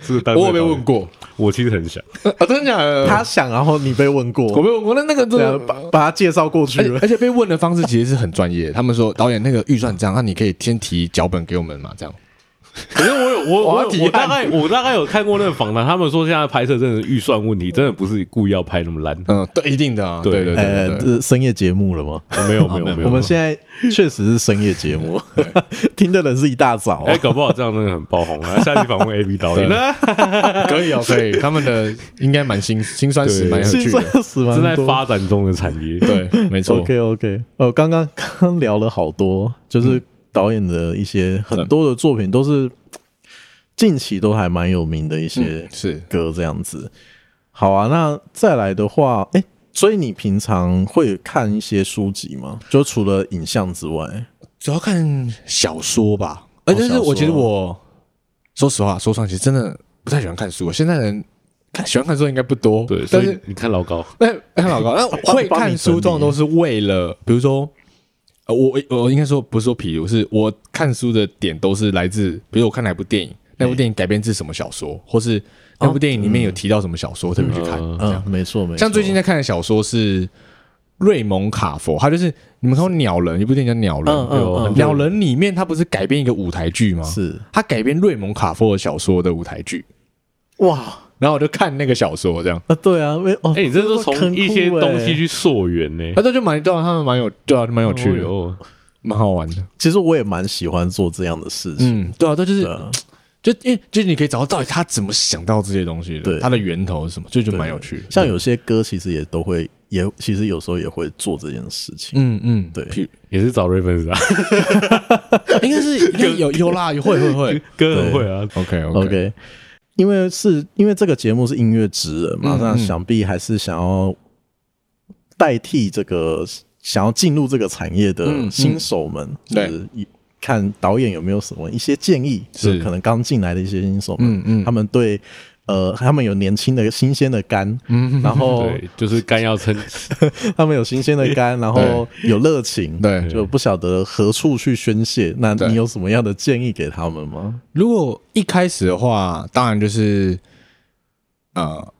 这个当？我有被问，过我其实很想，啊，真的假的？他想，然后你被问我过，被问过，那那个真的，把把他介绍过去了而且而。且被问的方式其实是很专业。他们说导演那个预算这样，那你可以先提脚本给我们嘛，这样。可是我有我 我我大概我大概有看过那个访谈，他们说现在拍摄真的是预算问题，真的不是故意要拍那么烂，嗯，对，一定的啊，对对对深夜节目了吗？没有没有没有，我们现在确实是深夜节目，听的人是一大早哎，搞不好这样真的很爆红啊！下期访问 A B 导演，可以哦，可以，他们的应该蛮辛辛酸史，蛮有心趣的。正在。发展中的产业。对，没错。OK OK，哦，刚刚刚刚聊了好多，就是导演的一些很多的作品都是近期都还蛮有名的一些是歌这样子。好啊，那再来的话，哎，所以你平常会看一些书籍吗？就除了影像之外，主要看小说吧。呃，但是我其实我说实话，说唱其实真的不太喜欢看书。现在人看喜欢看书应该不多，对，但是以你看老高，那 看老高，那会看书通常都是为了，比如说，呃，我我应该说不是说，譬如是我看书的点都是来自，比如我看哪部电影，那部电影改编自什么小说，或是那部电影里面有提到什么小说，我特别去看。嗯这样嗯，没错没错。像最近在看的小说是瑞蒙卡佛，他就是你们看过《鸟人》一部电影叫《鸟人》，鸟人里面他不是改编一个舞台剧吗？是他改编瑞蒙卡佛的小说的舞台剧，哇然后我就看那个小说，这样，啊，对啊，没哦，哎，你这都从一些东西去溯源呢。啊，这就蛮对啊，他们蛮有，对啊，就蛮有趣的。哦蛮好玩的。其实我也蛮喜欢做这样的事情。嗯，对啊，这就是对啊。就因为就是你可以找到到底他怎么想到这些东西的，对。他的源头是什么，这就蛮有趣的。像有些歌其实也都会，也其实有时候也会做这件事情。嗯嗯，对。譬也是找 reference 啊，应该是应该有有啦，有会会会。歌很会啊。，OK OK，因为是因为这个节目是音乐职人嘛，嗯那想必还是想要代替这个想要进入这个产业的新手们，嗯就是一看导演有没有什么一些建议，是。可能刚进来的一些新手们，嗯嗯。他们对呃，他们有年轻的新鲜的肝，嗯然后 对，就是肝要撑，他们有新鲜的肝，然后有热情，对就不晓得何处去宣泄。那你有什么样的建议给他们吗？如果一开始的话，当然就是呃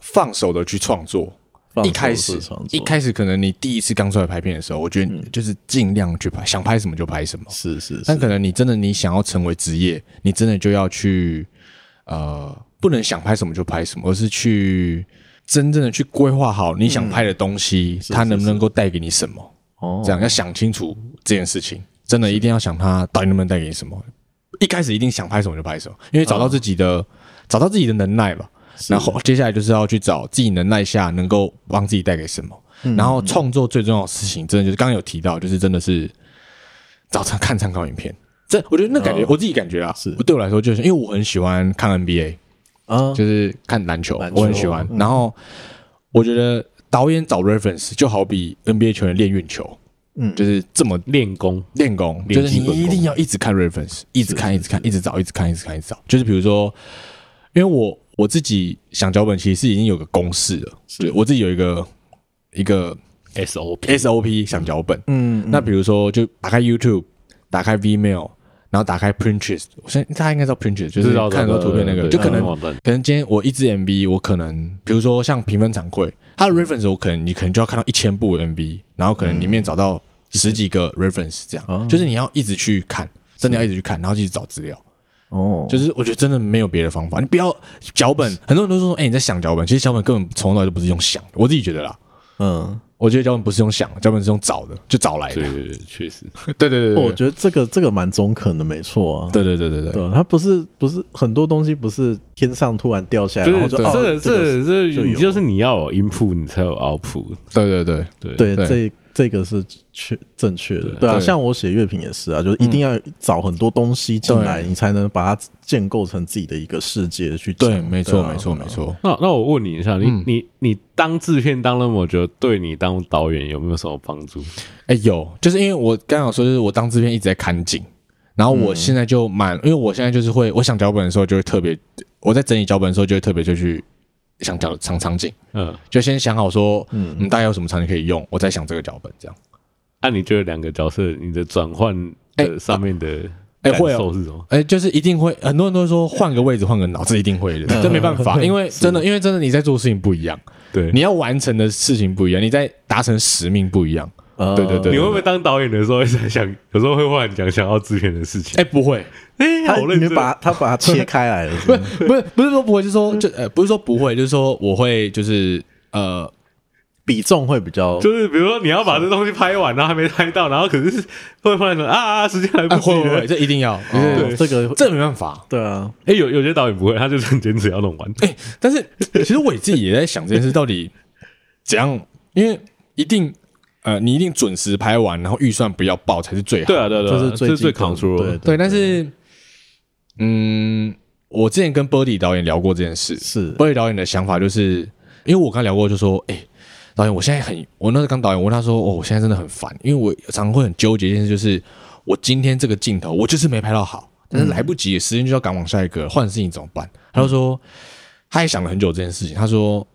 放手的去创作。放一开始一开始可能你第一次刚出来拍片的时候，我觉得你就是尽量去拍，想拍什么就拍什么。是是是，但可能你真的你想要成为职业，你真的就要去呃，不能想拍什么就拍什么，而是去真正的去规划好你想拍的东西，是它能不能够带给你什么。哦这样要想清楚这件事情，真的一定要想它到底能不能带给你什么。一开始一定想拍什么就拍什么，因为找到自己的、找到自己的能耐吧。然后接下来就是要去找自己能耐下能够帮自己带给什么。然后创作最重要的事情，真的就是刚刚有提到，就是真的是找参看参考影片。这我觉得那感觉，我自己感觉啊，是对我来说就是因为我很喜欢看 NBA，啊，就是看篮球，球。我很喜欢。然后我觉得导演找 reference 就好比 NBA 球员练运球，嗯。就是这么练功，练功，就是你一定要一直看 reference，一直看，一直看，一直找，一直看，一直看，一直找。就是比如说，因为我我自己想脚本，其实是已经有个公式了，对我自己有一个一个 SOP SOP 想脚本。嗯，那比如说，就打开 YouTube，打开 Vimeo，然后打开 Pinterest，我相信大家应该知道 Pinterest，就是看很多图片那个，就可能可能今天我一支 MV，我可能比如说像评分惭愧，它的 reference 我可能你可能就要看到一千部的 MV，然后可能里面找到十几个 reference，这样，哦。就是你要一直去看，真的要一直去看，然后一直找资料。哦，就是我觉得真的没有别的方法，你不要脚本，很多人都说，哎、你在想脚本，其实脚本根本从头到尾都不是用想的，我自己觉得啦，嗯，我觉得脚本不是用想，脚本是用找的，就找来的。对对对，确实，对对对我觉得这个这个蛮中肯的，没错啊。对对对对对。对，它不是不是很多东西不是天上突然掉下来，就然后就这这个这你就是你要有 input，你才有 output，对对对对。对，对。这这个是确正确的，对啊，像我写乐评也是啊，就是一定要找很多东西进来，你才能把它建构成自己的一个世界去讲。对，没错啊没错没。错。那那我问你一下，你、嗯你你当制片当那么久，对你当导演有没有什么帮助？哎、有，就是因为我刚刚有说，就是我当制片一直在看景，然后我现在就蛮，因为我现在就是会，我想脚本的时候就会特别，我在整理脚本的时候就会特别就去想脚场场景，嗯，就先想好说，嗯你，大概有什么场景可以用，我再想这个脚本这样。那、你觉得两个角色你的转换的上面的感哎会哦受是什么？哎、就是一定会，很多人都说换个位置换个脑，子一定会的，这没办法，因为真的，因为真的你在做事情不一样，对，你要完成的事情不一样，你在达成使命不一样。呃对对对你会不会当导演的时候会在想，有时候会忽然讲想要制片的事情？哎、不会，哎、他好认真，你把他把它切开来了，是 不不是是不是不是说不会，就是说就呃不是说不会，就是说我会就是呃比重会比较就是比如说你要把这东西拍完，然后还没拍到，然后可是会忽然说啊啊，时间来不及会会会，。这一定要，哦对这个这没办法。对啊，哎、有有些导演不会，他就是很坚持要弄完。哎、但是 其实我自己也在想这件事到底怎样，因为一定呃你一定准时拍完，然后预算不要爆才是最好。对啊，对啊，对啊，这是最这是最基本 control 的。对对，但是嗯，我之前跟 Birdy 导演聊过这件事，是 Birdy 导演的想法就是，因为我跟他聊过，就说，哎、导演，我现在很，我那时候刚导演，我问他说，哦，我现在真的很烦，因为我常常会很纠结一件事，就是我今天这个镜头我就是没拍到好，但是来不及，时间就要赶往下一个，换事情怎么办？他就说，他也想了很久这件事情，他说，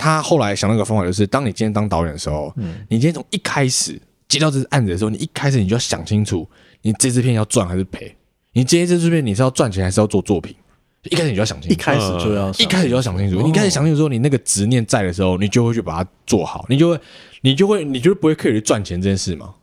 他后来想到一个方法，就是当你今天当导演的时候，你今天从一开始接到这个案子的时候，你一开始你就要想清楚，你这支片要赚还是赔？你接这支片你是要赚钱还是要做作品？一开始你就要想清楚，一开始就要一开始就要想清楚。你一开始想清楚之后，你那个执念在的时候，你就会去把它做好，你就会，你就会，你就不会刻意去赚钱这件事嘛？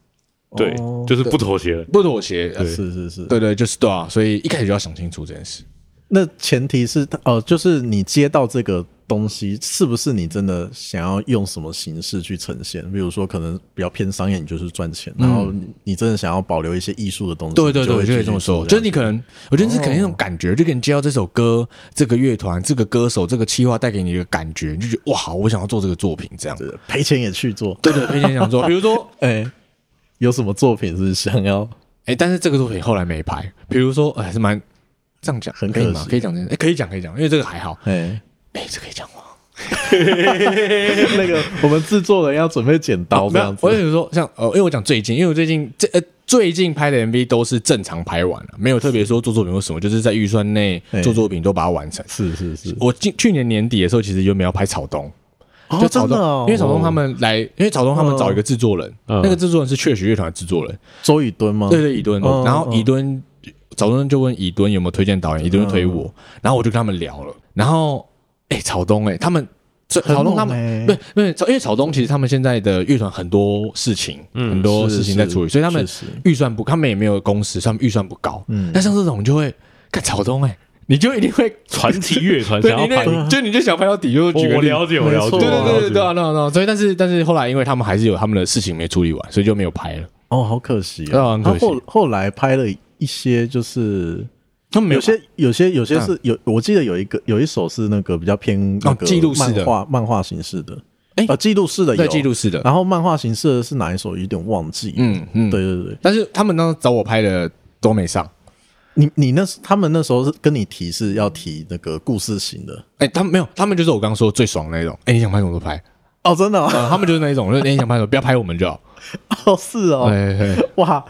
对，哦就是不妥协。不妥协，呃是是是，对对，就是对啊。所以一开始就要想清楚这件事。那前提是呃，就是你接到这个东西是不是你真的想要用什么形式去呈现？比如说，可能比较偏商业，你就是赚钱；然后你真的想要保留一些艺术的东西，对对对，我就可以这么说。就是你可能，我觉得是可能那种感觉，就给你接到这首歌、这个乐团、这个歌手、这个企划带给你的感觉，你就觉得哇，我想要做这个作品，这样子赔钱也去做，对对，赔钱想做。比如说，哎，有什么作品是想要？哎，但是这个作品后来没拍。比如说，还是蛮这样讲，很可以吗？可以讲这个，哎，可以讲，可以讲，因为这个还好，哎。哎，这可以讲吗？那个，我们制作人要准备剪刀这样子。我跟你说，像呃，因为我讲最近，因为我最近这呃最近拍的 MV 都是正常拍完了，没有特别说做作品或什么，就是在预算内做作品都把它完成。是是是，我今去年年底的时候，其实就没有拍草东，就草东，因为草东他们来，因为草东他们找一个制作人，那个制作人是确实乐团的制作人周以敦吗？对对，以敦。然后以敦，草东就问以敦有没有推荐导演，以敦就推我，然后我就跟他们聊了，然后。哎，草东哎，他们草东他们对对，因为草东其实他们现在的乐团很多事情，很多事情在处理，所以他们预算不，他们也没有公司，他们预算不高。嗯，但像这种就会看草东哎，你就一定会 传奇乐团 想要拍，就你就想拍到底，就我了解，我了解，对对对对对啊，那那所以但是但是后来因为他们还是有他们的事情没处理完，所以就没有拍了。哦，好可惜啊！他后后来拍了一些就是。他们有些有些有些是有，我记得有一个有一首是那个比较偏那个记录式的画漫画形式的，哎，呃，记录式的有记录式的，然后漫画形式的是哪一首？有点忘记。嗯嗯，对对对。但是他们当时找我拍的都没上。你你那他们那时候是跟你提是要提那个故事型的？哎，他们没有，他们就是我刚刚说最爽的那种。哎，你想拍什么都拍。哦，真的，他们就是那一种，就是你想拍什么不要拍我们就好。哦，是哦，哇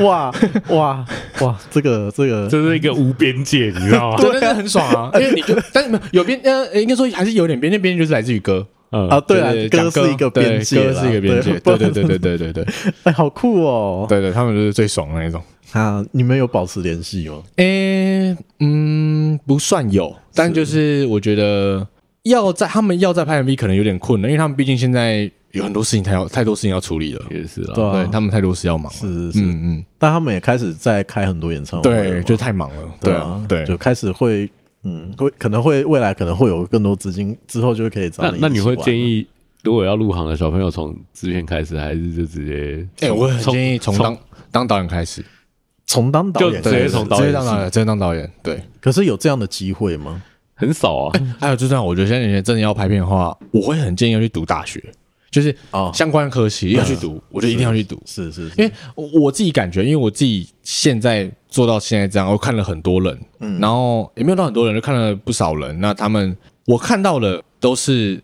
哇哇哇，这个这个。这是一个无边界，你知道吗？对，但是很爽啊，因为你就但是没有有边呃，应该说还是有点边，那边就是来自于歌，啊，对啊，歌是一个边界，歌是一个边界，对。对对对对对对，哎，好酷哦，对对，他们就是最爽的那种。啊，你们有保持联系吗？哎，嗯，不算有，但就是我觉得要在他们要在拍 MV 可能有点困难，因为他们毕竟现在。有很多事情太要太多事情要处理了，也是了，对他们太多事要忙了，是是是，嗯嗯，但他们也开始在开很多演唱会，对，就太忙了，对啊，对，就开始会，嗯，会可能会未来可能会有更多资金，之后就可以找你。那你会建议，如果要入行的小朋友从制片开始，还是就直接？哎，我很建议从当当导演开始，从当导演，直接从导演，直接当导演，直接当导演，对。可是有这样的机会吗？很少啊。还有就这样，我觉得现在你真的要拍片的话，我会很建议要去读大学。就是哦，相关科系要去读，我就一定要去读。是是，因为我自己感觉，因为我自己现在做到现在这样，我看了很多人，嗯，然后也没有到很多人，就看了不少人。那他们我看到的都是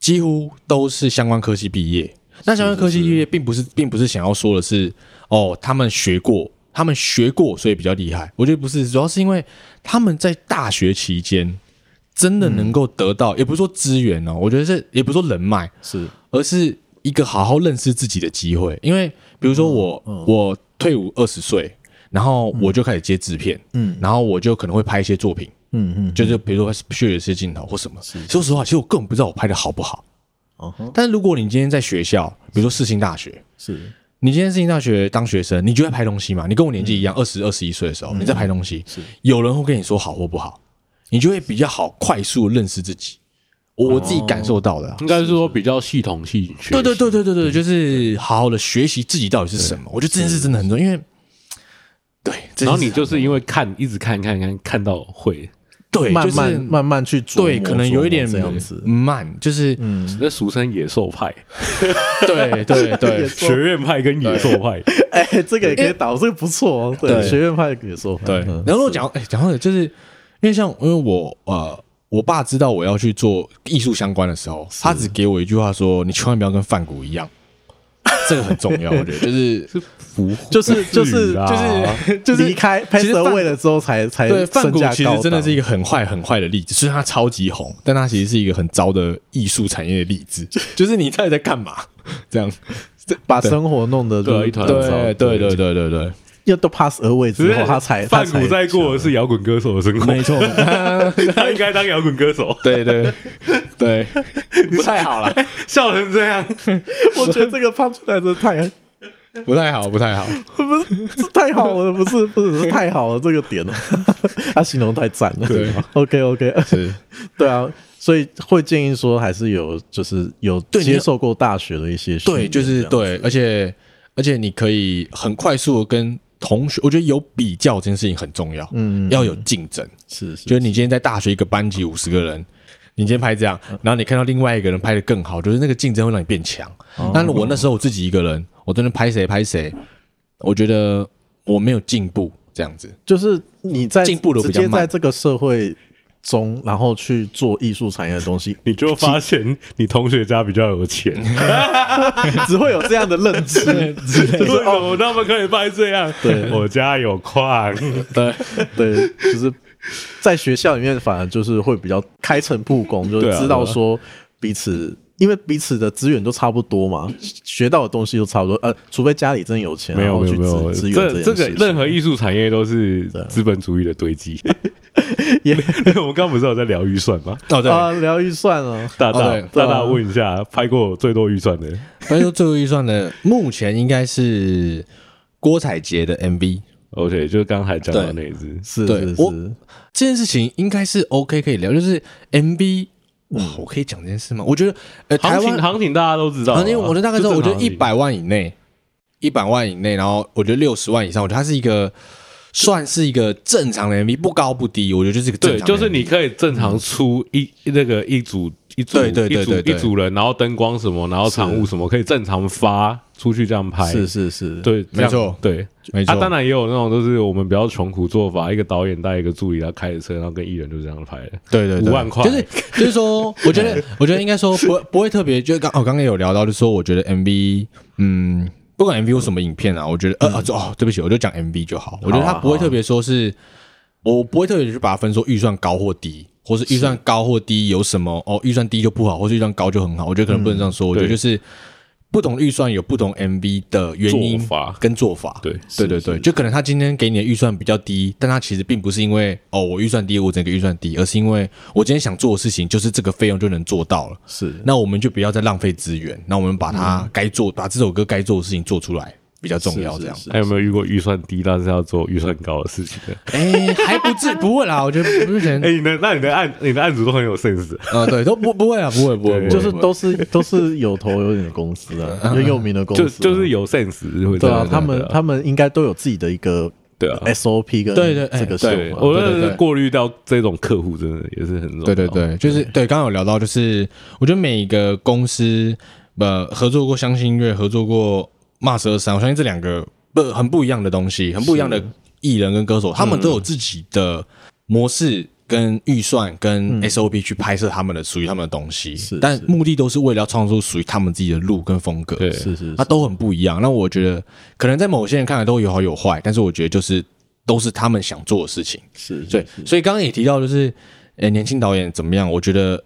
几乎都是相关科系毕业。那相关科系毕业，并不是，并不是想要说的是哦，他们学过，他们学过，所以比较厉害。我觉得不是，主要是因为他们在大学期间。真的能够得到，也不是说资源哦，我觉得是，也不是说人脉，是，而是一个好好认识自己的机会。因为比如说我，我退伍二十岁，然后我就开始接制片，嗯，然后我就可能会拍一些作品，嗯嗯，就是比如说需要有些镜头或什么。说实话，其实我根本不知道我拍的好不好。哦，但是如果你今天在学校，比如说世新大学，是你今天世新大学当学生，你就在拍东西嘛？你跟我年纪一样，二十二十一岁的时候，你在拍东西，是有人会跟你说好或不好。你就会比较好，快速认识自己。我我自己感受到的，应该是说比较系统性。对对对对对对，就是好好的学习自己到底是什么。我觉得这件事真的很重要，因为对，然后你就是因为看，一直看看看看到会，对，慢慢慢慢去做，对，可能有一点这样子慢，就是嗯，那俗称野兽派。对 对对，学院派跟野兽派，哎，这个也可以导，这个不错哦。对，学院派跟野兽派。对，然后讲哎，讲到的就是。因为像因为我呃，我爸知道我要去做艺术相关的时候，他只给我一句话说：“你千万不要跟范谷一样。”这个很重要，我觉得就是就是就是就是就是离开 Pasteway 了之后才才对范谷其实真的是一个很坏很坏的例子，虽然他超级红，但他其实是一个很糟的艺术产业的例子。就是你到底在干嘛？这样把生活弄得一团糟。对对对对对对。要都 pass away 之后，他才梵谷在过的是摇滚歌手的生活，没错，他应该当摇滚歌手。对对对，不太好了，笑成这样，我觉得这个放出来真的太 不太好，不太好，不是太好了，不是不是太好了，这个点了，他形容太赞了。对，OK OK，是，对啊。所以会建议说，还是有就是有接受过大学的一些对，就是对，而且而且你可以很快速的跟同学，我觉得有比较这件事情很重要，嗯，要有竞争，是，是，就是你今天在大学一个班级五十个人。你今天拍这样，然后你看到另外一个人拍的更好，就是那个竞争会让你变强。但是我那时候我自己一个人，我真的拍谁拍谁，我觉得我没有进步，这样子。就是你在进步的比较慢，在这个社会中，然后去做艺术产业的东西，你就发现你同学家比较有钱，只会有这样的认知。为什么他们可以拍这样？对，我家有矿。对对，就是。在学校里面，反而就是会比较开诚布公，就是知道说彼此，因为彼此的资源都差不多嘛，学到的东西都差不多。呃，除非家里真有钱，没有没有没有，这这个任何艺术产业都是资本主义的堆积。也，我们刚刚不是有在聊预算吗？哦，对啊，聊预算哦。大大大大问一下，拍过最多预算的？拍过最多预算的，目前应该是郭采洁的 MV。OK，就是刚才讲到那一支，是对是，是我这件事情应该是 OK 可以聊，就是 MV，哇，我可以讲这件事吗？我觉得，呃，台湾行情大家都知道，行情我觉得大概知道，我觉得一百万以内，一百万以内，然后我觉得六十万以上，我觉得它是一个算是一个正常的 MV，不高不低，我觉得就是一个正常，就是你可以正常出一那个一组一组对对对对一组人，然后灯光什么，然后场务什么，可以正常发。出去这样拍。是是是，对，没错，对，没错。啊，当然也有那种，就是我们比较穷苦做法，一个导演带一个助理，他开着车，然后跟艺人就这样拍。的。对对，五万块，就是就是说，我觉得 我觉得应该说不不会特别，就刚我刚刚有聊到，就是说我觉得 MV，嗯，不管 MV 有什么影片啊，我觉得呃哦，对不起，我就讲 MV 就好。我觉得他不会特别说是，我不会特别去把它分说预算高或低，或是预算高或低有什么哦，预算低就不好，或是预算高就很好。我觉得可能不能这样说，我觉得就是。不同预算有不同 MV 的原因跟做法，对对对对，就可能他今天给你的预算比较低，但他其实并不是因为哦我预算低，我整个预算低，而是因为我今天想做的事情就是这个费用就能做到了。是，那我们就不要再浪费资源，那我们把它该做，把这首歌该做的事情做出来。比较重要，这样子。还有没有遇过预算低但是要做预算高的事情的？哎，还不至不会啦，我觉得不是。哎，你的那你的案你的案子都很有 sense 啊，对，都不不会啊，不会不会，就是都是都是有头有脸 的公司啊，很有名的公司，就就是有 sense。对啊，他们他们应该都有自己的一个对啊 SOP 跟对对这个对，我觉得过滤掉这种客户真的也是很重要。对对对，就是对，刚刚有聊到，就是我觉得每一个公司呃合作过相信音乐，合作过 Mars 二三，我相信这两个。不，很不一样的东西，很不一样的艺人跟歌手，他们都有自己的模式、跟预算、跟 SOP 去拍摄他们的属于他们的东西。是，但目的都是为了要创造出属于他们自己的路跟风格。对，是是，它都很不一样。那我觉得，可能在某些人看来都有好有坏，但是我觉得就是都是他们想做的事情。是，对。所以刚刚也提到，就是呃，年轻导演怎么样？我觉得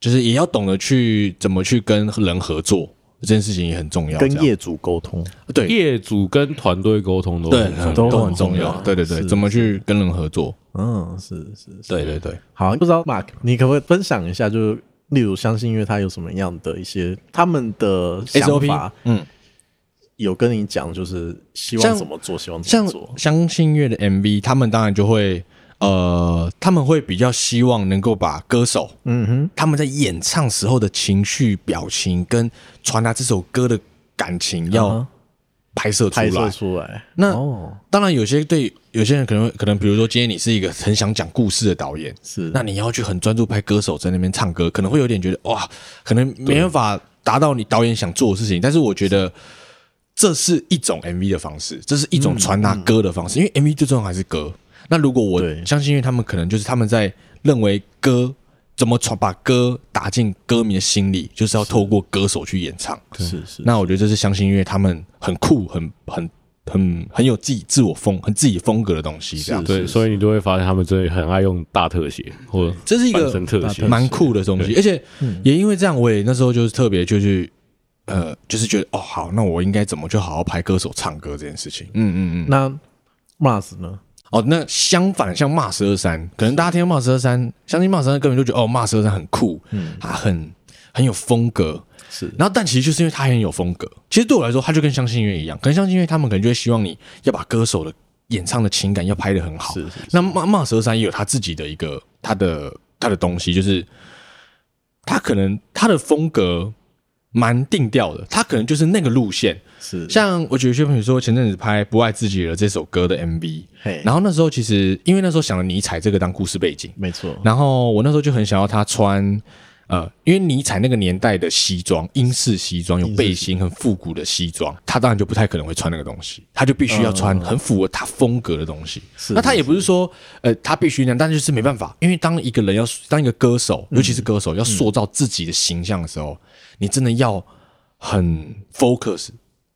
就是也要懂得去怎么去跟人合作。这件事情也很重要，跟业主沟通，对业主跟团队沟通都对都很重要，对对对，怎么去跟人合作？嗯，是是，对对对。好，不知道 Mark，你可不可以分享一下，就是例如相信音乐，他有什么样的一些他们的想法？嗯，有跟你讲，就是希望怎么做，希望怎么做？相信音乐的 MV，他们当然就会。呃，他们会比较希望能够把歌手，嗯哼，他们在演唱时候的情绪、表情跟传达这首歌的感情要拍摄出来。拍摄出来。那当然，有些对有些人可能可能，比如说今天你是一个很想讲故事的导演，是，那你要去很专注拍歌手在那边唱歌，可能会有点觉得哇，可能没办法达到你导演想做的事情。但是我觉得这是一种 MV 的方式，这是一种传达歌的方式，因为 MV 最重要还是歌。那如果我相信，因为他们可能就是他们在认为歌怎么传，把歌打进歌迷的心里，就是要透过歌手去演唱。是是。那我觉得这是相信，因为他们很酷，很很很很有自己自我风，很自己风格的东西。这样对，所以你就会发现他们真的很爱用大特写，或者这是一个蛮酷的东西。而且也因为这样，我也那时候就是特别就去呃，就是觉得哦，好，那我应该怎么就好好拍歌手唱歌这件事情。嗯嗯嗯。那 Mars 呢？哦，那相反，像 Mars 二三，可能大家听 Mars 二三，相信 Mars 二三根本就觉得哦，Mars 二三很酷，嗯，他很很有风格，是。然后，但其实就是因为他很有风格，其实对我来说，他就跟相信音乐一样，可能相信音乐他们可能就会希望你要把歌手的演唱的情感要拍的很好。是，是，是。那 Mars 二三也有他自己的一个他的他的东西，就是他可能他的风格蛮定调的，他可能就是那个路线。是像我举个例，比如说前阵子拍《不爱自己了》这首歌的 MV，然后那时候其实因为那时候想了尼采这个当故事背景，没错。然后我那时候就很想要他穿。呃，因为尼采那个年代的西装，英式西装，有背心，很复古的西装，他当然就不太可能会穿那个东西，他就必须要穿很符合他风格的东西。是，那他也不是说，呃，他必须那样，但是就是没办法，因为当一个人要当一个歌手，尤其是歌手要塑造自己的形象的时候，你真的要很 focus，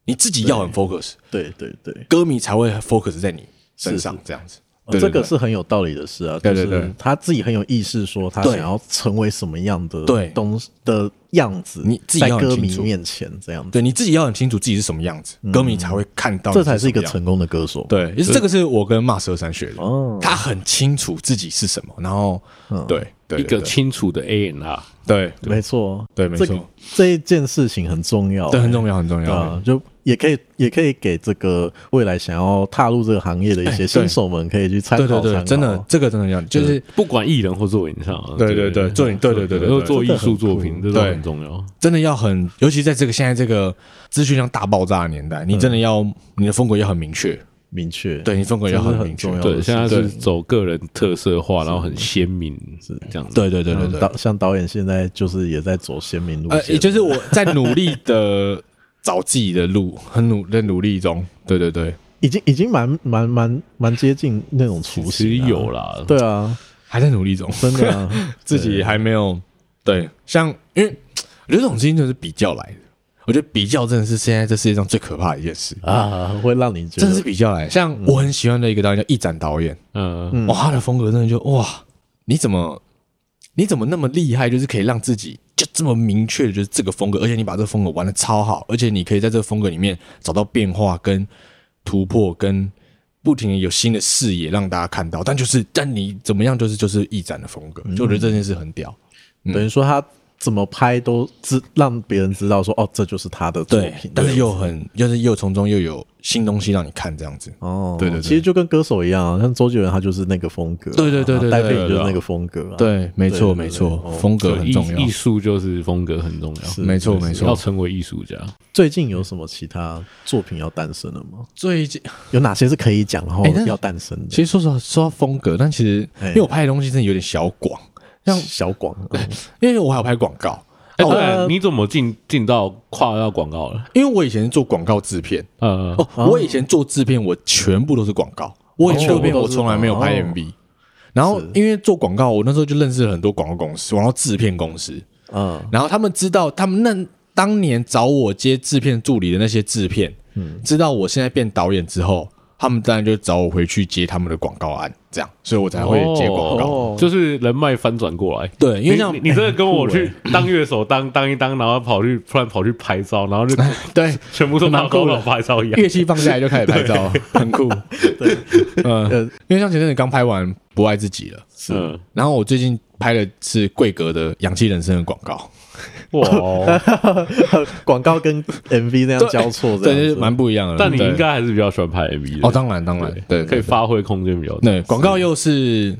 你自己要很 focus，对对对，歌迷才会 focus 在你身上，这样子。对对对，这个是很有道理的事啊，对对对，就是他自己很有意识，说他想要成为什么样的东西的样子，你自己要在歌迷面前这样子，对，你自己要很清楚自己是什么样子，嗯、歌迷才会看到，这才是一个成功的歌手。对，其实这个是我跟 Mars23 学的，哦，他很清楚自己是什么，然后，嗯、对，一个清楚的 A&R，对，没错，对，没错，这，这一件事情很重要，对，很重要，很重要，啊，就。也可以，也可以给这个未来想要踏入这个行业的一些新手们，可以去参考。对对对，真的，这个真的要，就是不管艺人或做影像，对对对，做对对对对，做艺术作品，这都很重要。真的要很，尤其在这个现在这个资讯量大爆炸的年代，你真的要你的风格要很明确，明确。对你风格要很明确。对，现在是走个人特色化，然后很鲜明，是这样子。对对对对对，导像导演现在就是也在走鲜明路线，也就是我在努力的。找自己的路，很努在努力中。对对对，已经已经蛮蛮蛮蛮接近那种雏形有啦。对啊，还在努力中，真的啊，自己还没有对。像因为我觉得这种事情就是比较来的，我觉得比较真的是现在这世界上最可怕的一件事。啊，会让你觉得真的是比较来。像我很喜欢的一个导演叫易展导演，嗯，哇，他的风格真的就哇，你怎么你怎么那么厉害，就是可以让自己。就这么明确的就是这个风格，而且你把这个风格玩得超好，而且你可以在这个风格里面找到变化跟突破，跟不停的有新的视野让大家看到。但就是，但你怎么样，就是就是易展的风格，就我觉得这件事很屌。嗯，等于说他。怎么拍都知让别人知道说哦，这就是他的作品，但是又很就是又从中又有新东西让你看这样子。哦，对对，其实就跟歌手一样，像周杰伦他就是那个风格，对对对对，戴佩妮就是那个风格，对，没错没错，风格很重要，艺术就是风格很重要，没错没错，要成为艺术家。最近有什么其他作品要诞生了吗？最近 有哪些是可以讲然后要诞生的？其实说实话说到风格，但其实因为我拍的东西真的有点小广。像小广，因为我还有拍广告。哎，对，你怎么进进到跨到广告了？因为我以前做广告制片，呃，哦，我以前做制片，我全部都是广告。我以前制片我从来没有拍 MV。然后因为做广告，我那时候就认识了很多广告公司，然后制片公司。嗯，然后他们知道，他们那当年找我接制片助理的那些制片，嗯，知道我现在变导演之后。他们当然就找我回去接他们的广告案，这样，所以我才会接广告，哦、就是人脉翻转过来。对，因为像你，你真的跟我去当乐手，当当一当，然后跑去突然跑去拍照，然后就 对，全部都拿高老拍照一样，乐器放下来就开始拍照，很酷。对，嗯，因为像前阵子刚拍完《不爱自己了》，是，然后我最近拍的是贵格的《氧气人生》的广告。哇，广告跟 MV 那样交错，对，就是蛮不一样的。但你应该还是比较喜欢拍 MV 的。哦，当然，当然，对，可以发挥空间比较大。对，广告又是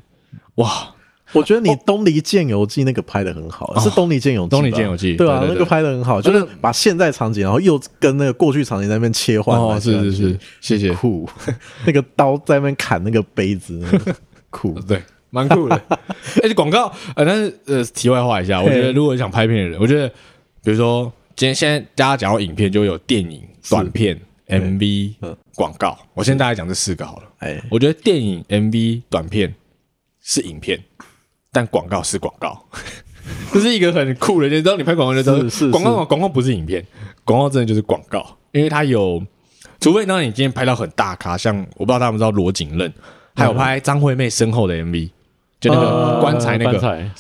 哇，我觉得你《东离剑游记》那个拍的很好，是《东离剑游记》，《东离剑游记》对啊，那个拍的很好，就是把现在场景，然后又跟那个过去场景在那边切换。哦，是是是，谢谢。酷，那个刀在那边砍那个杯子，酷，对。蛮酷的，而 且广告，呃，但是呃，题外话一下，我觉得如果你想拍片的人，我觉得，比如说今天现在大家讲到影片，就有电影、短片、MV、广告。我先大概讲这四个好了。哎，我觉得电影、MV、短片是影片，但广告是广告，这是一个很酷的。你知道，你拍广告的时候，广告广告不是影片，广告真的就是广告，因为它有，除非当你今天拍到很大咖，像我不知道他们知道罗景任，还有拍张惠妹身后的 MV。就那个棺材那个，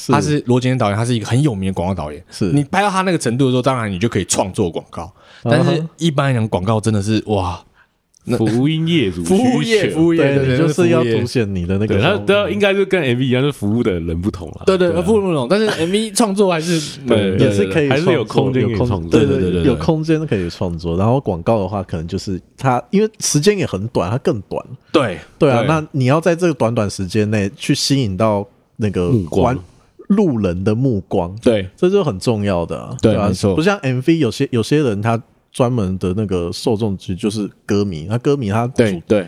他是罗杰的导演，他是一个很有名的广告导演。是你拍到他那个程度的时候，当然你就可以创作广告。但是一般来讲，广告真的是哇。服务业主，服务业，服务业，对，就是要凸显你的那个。他都应该就跟 MV 一样，是服务的人不同了。对对，服务不同，但是 MV 创作还是对，也是可以，还是有空间可以创作。对对对，有空间可以创作。然后广告的话，可能就是它，因为时间也很短，它更短。对对啊，那你要在这个短短时间内去吸引到那个观路人的目光，对，这就很重要的、啊，对，吧、啊？没错，不像 MV 有些有些人他专门的那个受众其实就是歌迷，那歌迷他对对，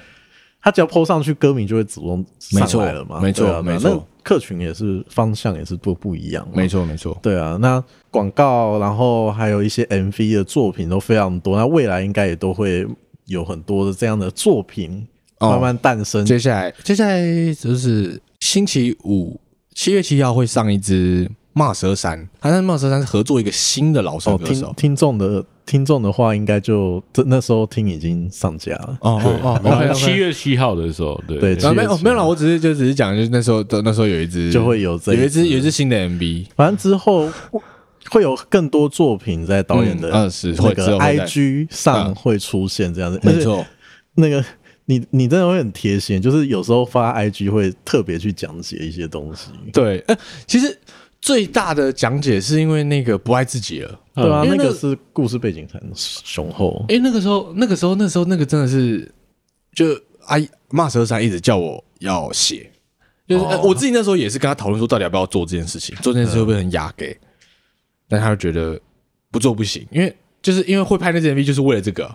他只要 po 上去，歌迷就会主动上来了嘛，没错、啊、没错，那客群也是方向也是多不一样，没错没错，对啊，那广告然后还有一些 MV 的作品都非常多，那未来应该也都会有很多的这样的作品慢慢诞生。哦、接下来接下来就是星期五。七月七号会上一支骂蛇山，他跟骂蛇山是合作一个新的老生歌手。哦、听听众的听众的话，应该就那时候听已经上架了。哦哦哦，七月七号的时候，对。对，对没有没有啦，我只是就只是讲，就是那时候那时候有一支就会有这有一支。有一支新的 MV，反正之后会有更多作品在导演的嗯是那个 IG 上会出现这样子，没错，那个。你你真的会很贴心，就是有时候发 IG 会特别去讲解一些东西。对，呃，其实最大的讲解是因为那个不爱自己了，对啊，那个、是故事背景很雄厚。哎，那个时候，那个时候，那时候，那个真的是，就阿姨骂蛇山一直叫我要写，就是、哦呃、我自己那时候也是跟他讨论说，到底要不要做这件事情，做这件事会不会很亚给？但他就觉得不做不行，因为就是因为会拍那支 MV 就是为了这个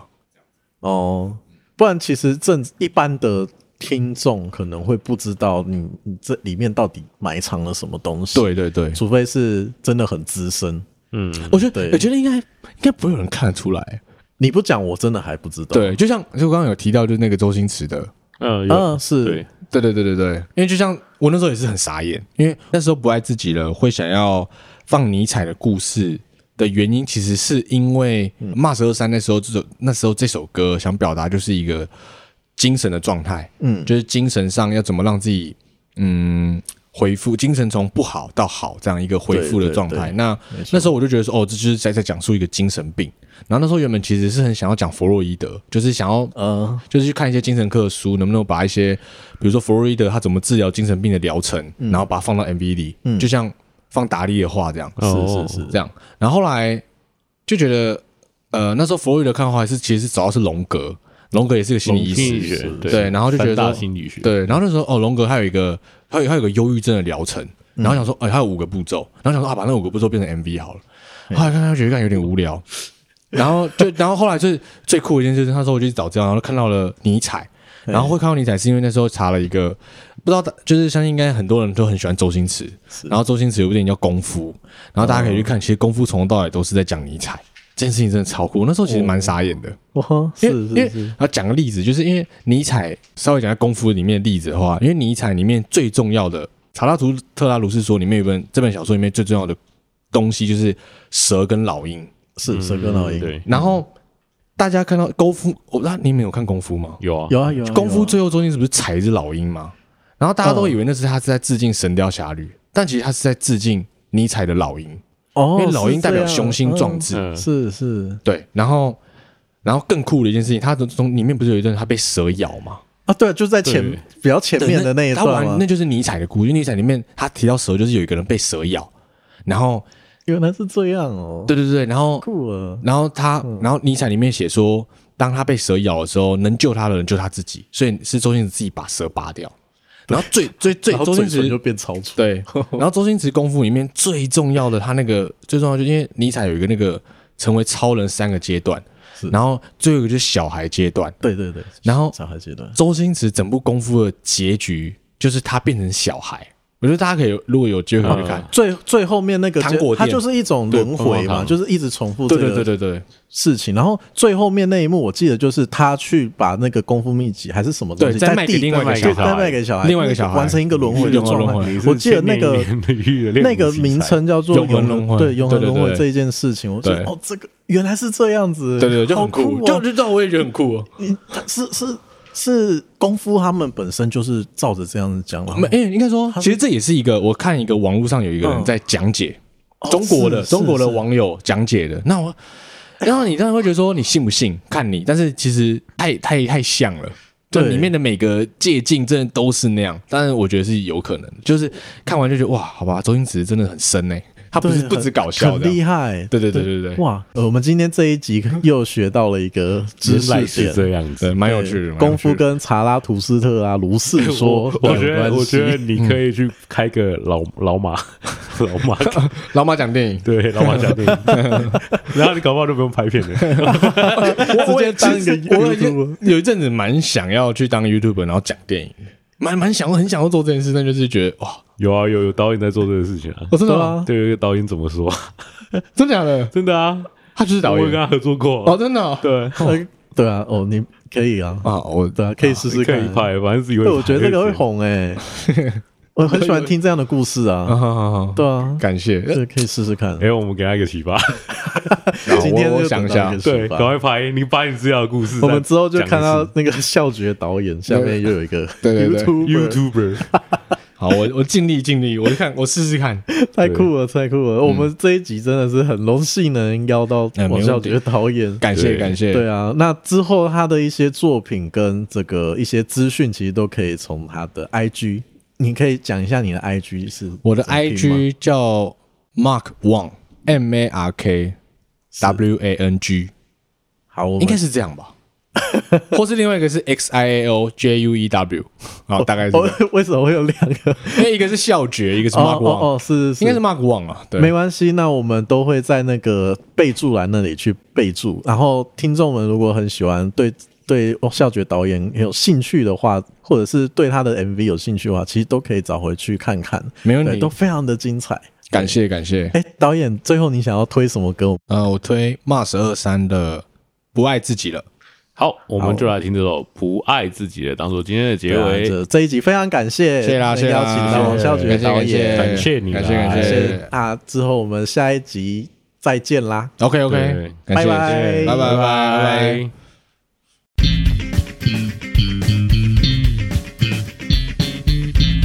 哦。不然，其实正一般的听众可能会不知道你你这里面到底埋藏了什么东西。对对对，除非是真的很资深。嗯，我觉得我觉得应该应该不会有人看得出来。你不讲，我真的还不知道。对，就像就刚刚有提到，就是那个周星驰的，嗯嗯，是对对对对对对，因为就像我那时候也是很傻眼，因为那时候不爱自己了，会想要放尼采的故事。的原因其实是因为《骂十二三》那时候这首那时候这首歌想表达就是一个精神的状态，嗯，就是精神上要怎么让自己嗯恢复精神从不好到好这样一个恢复的状态。那那时候我就觉得说，哦，这就是在在讲述一个精神病。然后那时候原本其实是很想要讲弗洛伊德，就是想要呃，就是去看一些精神科的书，能不能把一些比如说弗洛伊德他怎么治疗精神病的疗程，然后把它放到 MV 里，嗯，就像。放达利的话，这样是是是这样。然后后来就觉得，呃，那时候弗洛伊德看的话是其实是主要是荣格，荣格也是个心理医师，对。然后就觉得心理学，对。然后那时候哦，龙格还有一个，他有他有个忧郁症的疗程。然后想说，哎，他有五个步骤。然后想说啊，把那五个步骤变成 MV 好了。后来看他觉得有点无聊。然后就 然后后来就是最酷的一件事，那时候我就去找这样，然后看到了尼采。然后会看到尼采，是因为那时候查了一个，不知道，就是相信应该很多人都很喜欢周星驰。然后周星驰有部电影叫《功夫》，然后大家可以去看，其实《功夫》从头到尾都是在讲尼采。这件事情真的超酷，那时候其实蛮傻眼的。哇，是是是。然后讲个例子，就是因为尼采稍微讲下《功夫》里面的例子的话，因为尼采里面最重要的《查拉图特拉如是说》里面有本这本小说里面最重要的东西就是蛇跟老鹰，是蛇跟老鹰。对，然后。大家看到功夫，我那你没有看功夫吗？有啊，有啊，有啊。功夫最后中间是不是踩一只老鹰吗？然后大家都以为那是他是在致敬《神雕侠侣》，但其实他是在致敬尼采的老鹰。哦，因为老鹰代表雄心壮志，是是。对，然后，然后更酷的一件事情，他从里面不是有一段他被蛇咬吗？啊，对，就在前比较前面的那一段，那就是尼采的故事。因为尼采里面他提到蛇，就是有一个人被蛇咬，然后。原来是这样哦！对对对，然后酷了，然后他，然后尼采里面写说，当他被蛇咬的时候，能救他的人就他自己，所以是周星驰自己把蛇拔掉。然后最最最，周星驰就变超粗。对，然后周星驰功夫里面最重要的，他那个最重要，就因为尼采有一个那个成为超人三个阶段，然后最后一个就是小孩阶段。对对对，然后小孩阶段，周星驰整部功夫的结局就是他变成小孩。我觉得大家可以，如果有机会可以去看。最最后面那个糖果店，它就是一种轮回嘛，就是一直重复这个对对对。对对事情。然后最后面那一幕，我记得就是他去把那个功夫秘籍还是什么东西再卖给另外一个小孩，再卖给小孩，另外一个小孩。完成一个轮回的状态。我记得那个那个名称叫做永恒轮回，对永恒轮回这一件事情，我觉得哦，这个原来是这样子，对对，就很酷，就就我也觉得很酷哦。你是是。是功夫，他们本身就是照着这样子讲。没，应该说，其实这也是一个我看一个网络上有一个人在讲解中国的中国的网友讲解的。那我，然后你当然会觉得说，你信不信？看你，但是其实太太太像了，就里面的每个借镜真的都是那样。但是我觉得是有可能，就是看完就觉得哇，好吧，周星驰真的很深呢。他不是不止搞笑的，很厉害。对对对对对，哇！我们今天这一集又学到了一个知识点，是这样子，蛮有趣的。功夫跟查拉图斯特啊，卢四 说，我觉得我觉得你可以去开个老老马 老马 老马讲电影，对，老马讲电影，然后你搞不好就不用拍片了，直接当一个 YouTube。有一阵子蛮想要去当 YouTuber，然后讲电影。蛮蛮想，很想要做这件事，但就是觉得哇，有啊，有有导演在做这个事情啊，真的吗？对，有一个导演怎么说？真的假的？真的啊，他就是导演，我跟他合作过哦，真的，对，对啊，哦，你可以啊，啊，我对啊，可以试试看，可以拍，反正自己会，我觉得这个会红诶。我很喜欢 听这样的故事啊，对啊，感谢，这可以试试看。哎，我们给他一个启发。今天我想一下，对，赶快拍，你把你资料的故事。我们之后就看到那个笑觉导演下面又有一个 YouTuber。好，我我尽力尽力，我看我试试看。太酷了，太酷了！我们这一集真的是很荣幸能邀到王笑觉导演，感谢感谢。对啊，那之后他的一些作品跟这个一些资讯，其实都可以从他的 IG。你可以讲一下你的 IG 是？我的 IG 叫 Mark Wang，M A R K W A N G。好，应该是这样吧？或是另外一个是 X I A O J U E W。好，大概是。为什么会有两个？因为一个是笑觉，一个是 Mark Wang。哦，是，应该是 Mark Wang 啊。对，没关系。那我们都会在那个备注栏那里去备注。然后听众们如果很喜欢对。对笑觉导演有兴趣的话，或者是对他的 MV 有兴趣的话，其实都可以找回去看看，没问题，都非常的精彩。感谢感谢。哎，导演，最后你想要推什么歌？呃，我推 Mars 二三的《不爱自己了》。好，我们就来听这首《不爱自己了》，当做今天的结尾。这这一集非常感谢，谢啦，谢啦，邀请到王孝觉导演，感谢你，感谢感谢。那之后我们下一集再见啦。OK OK，拜拜拜拜拜拜。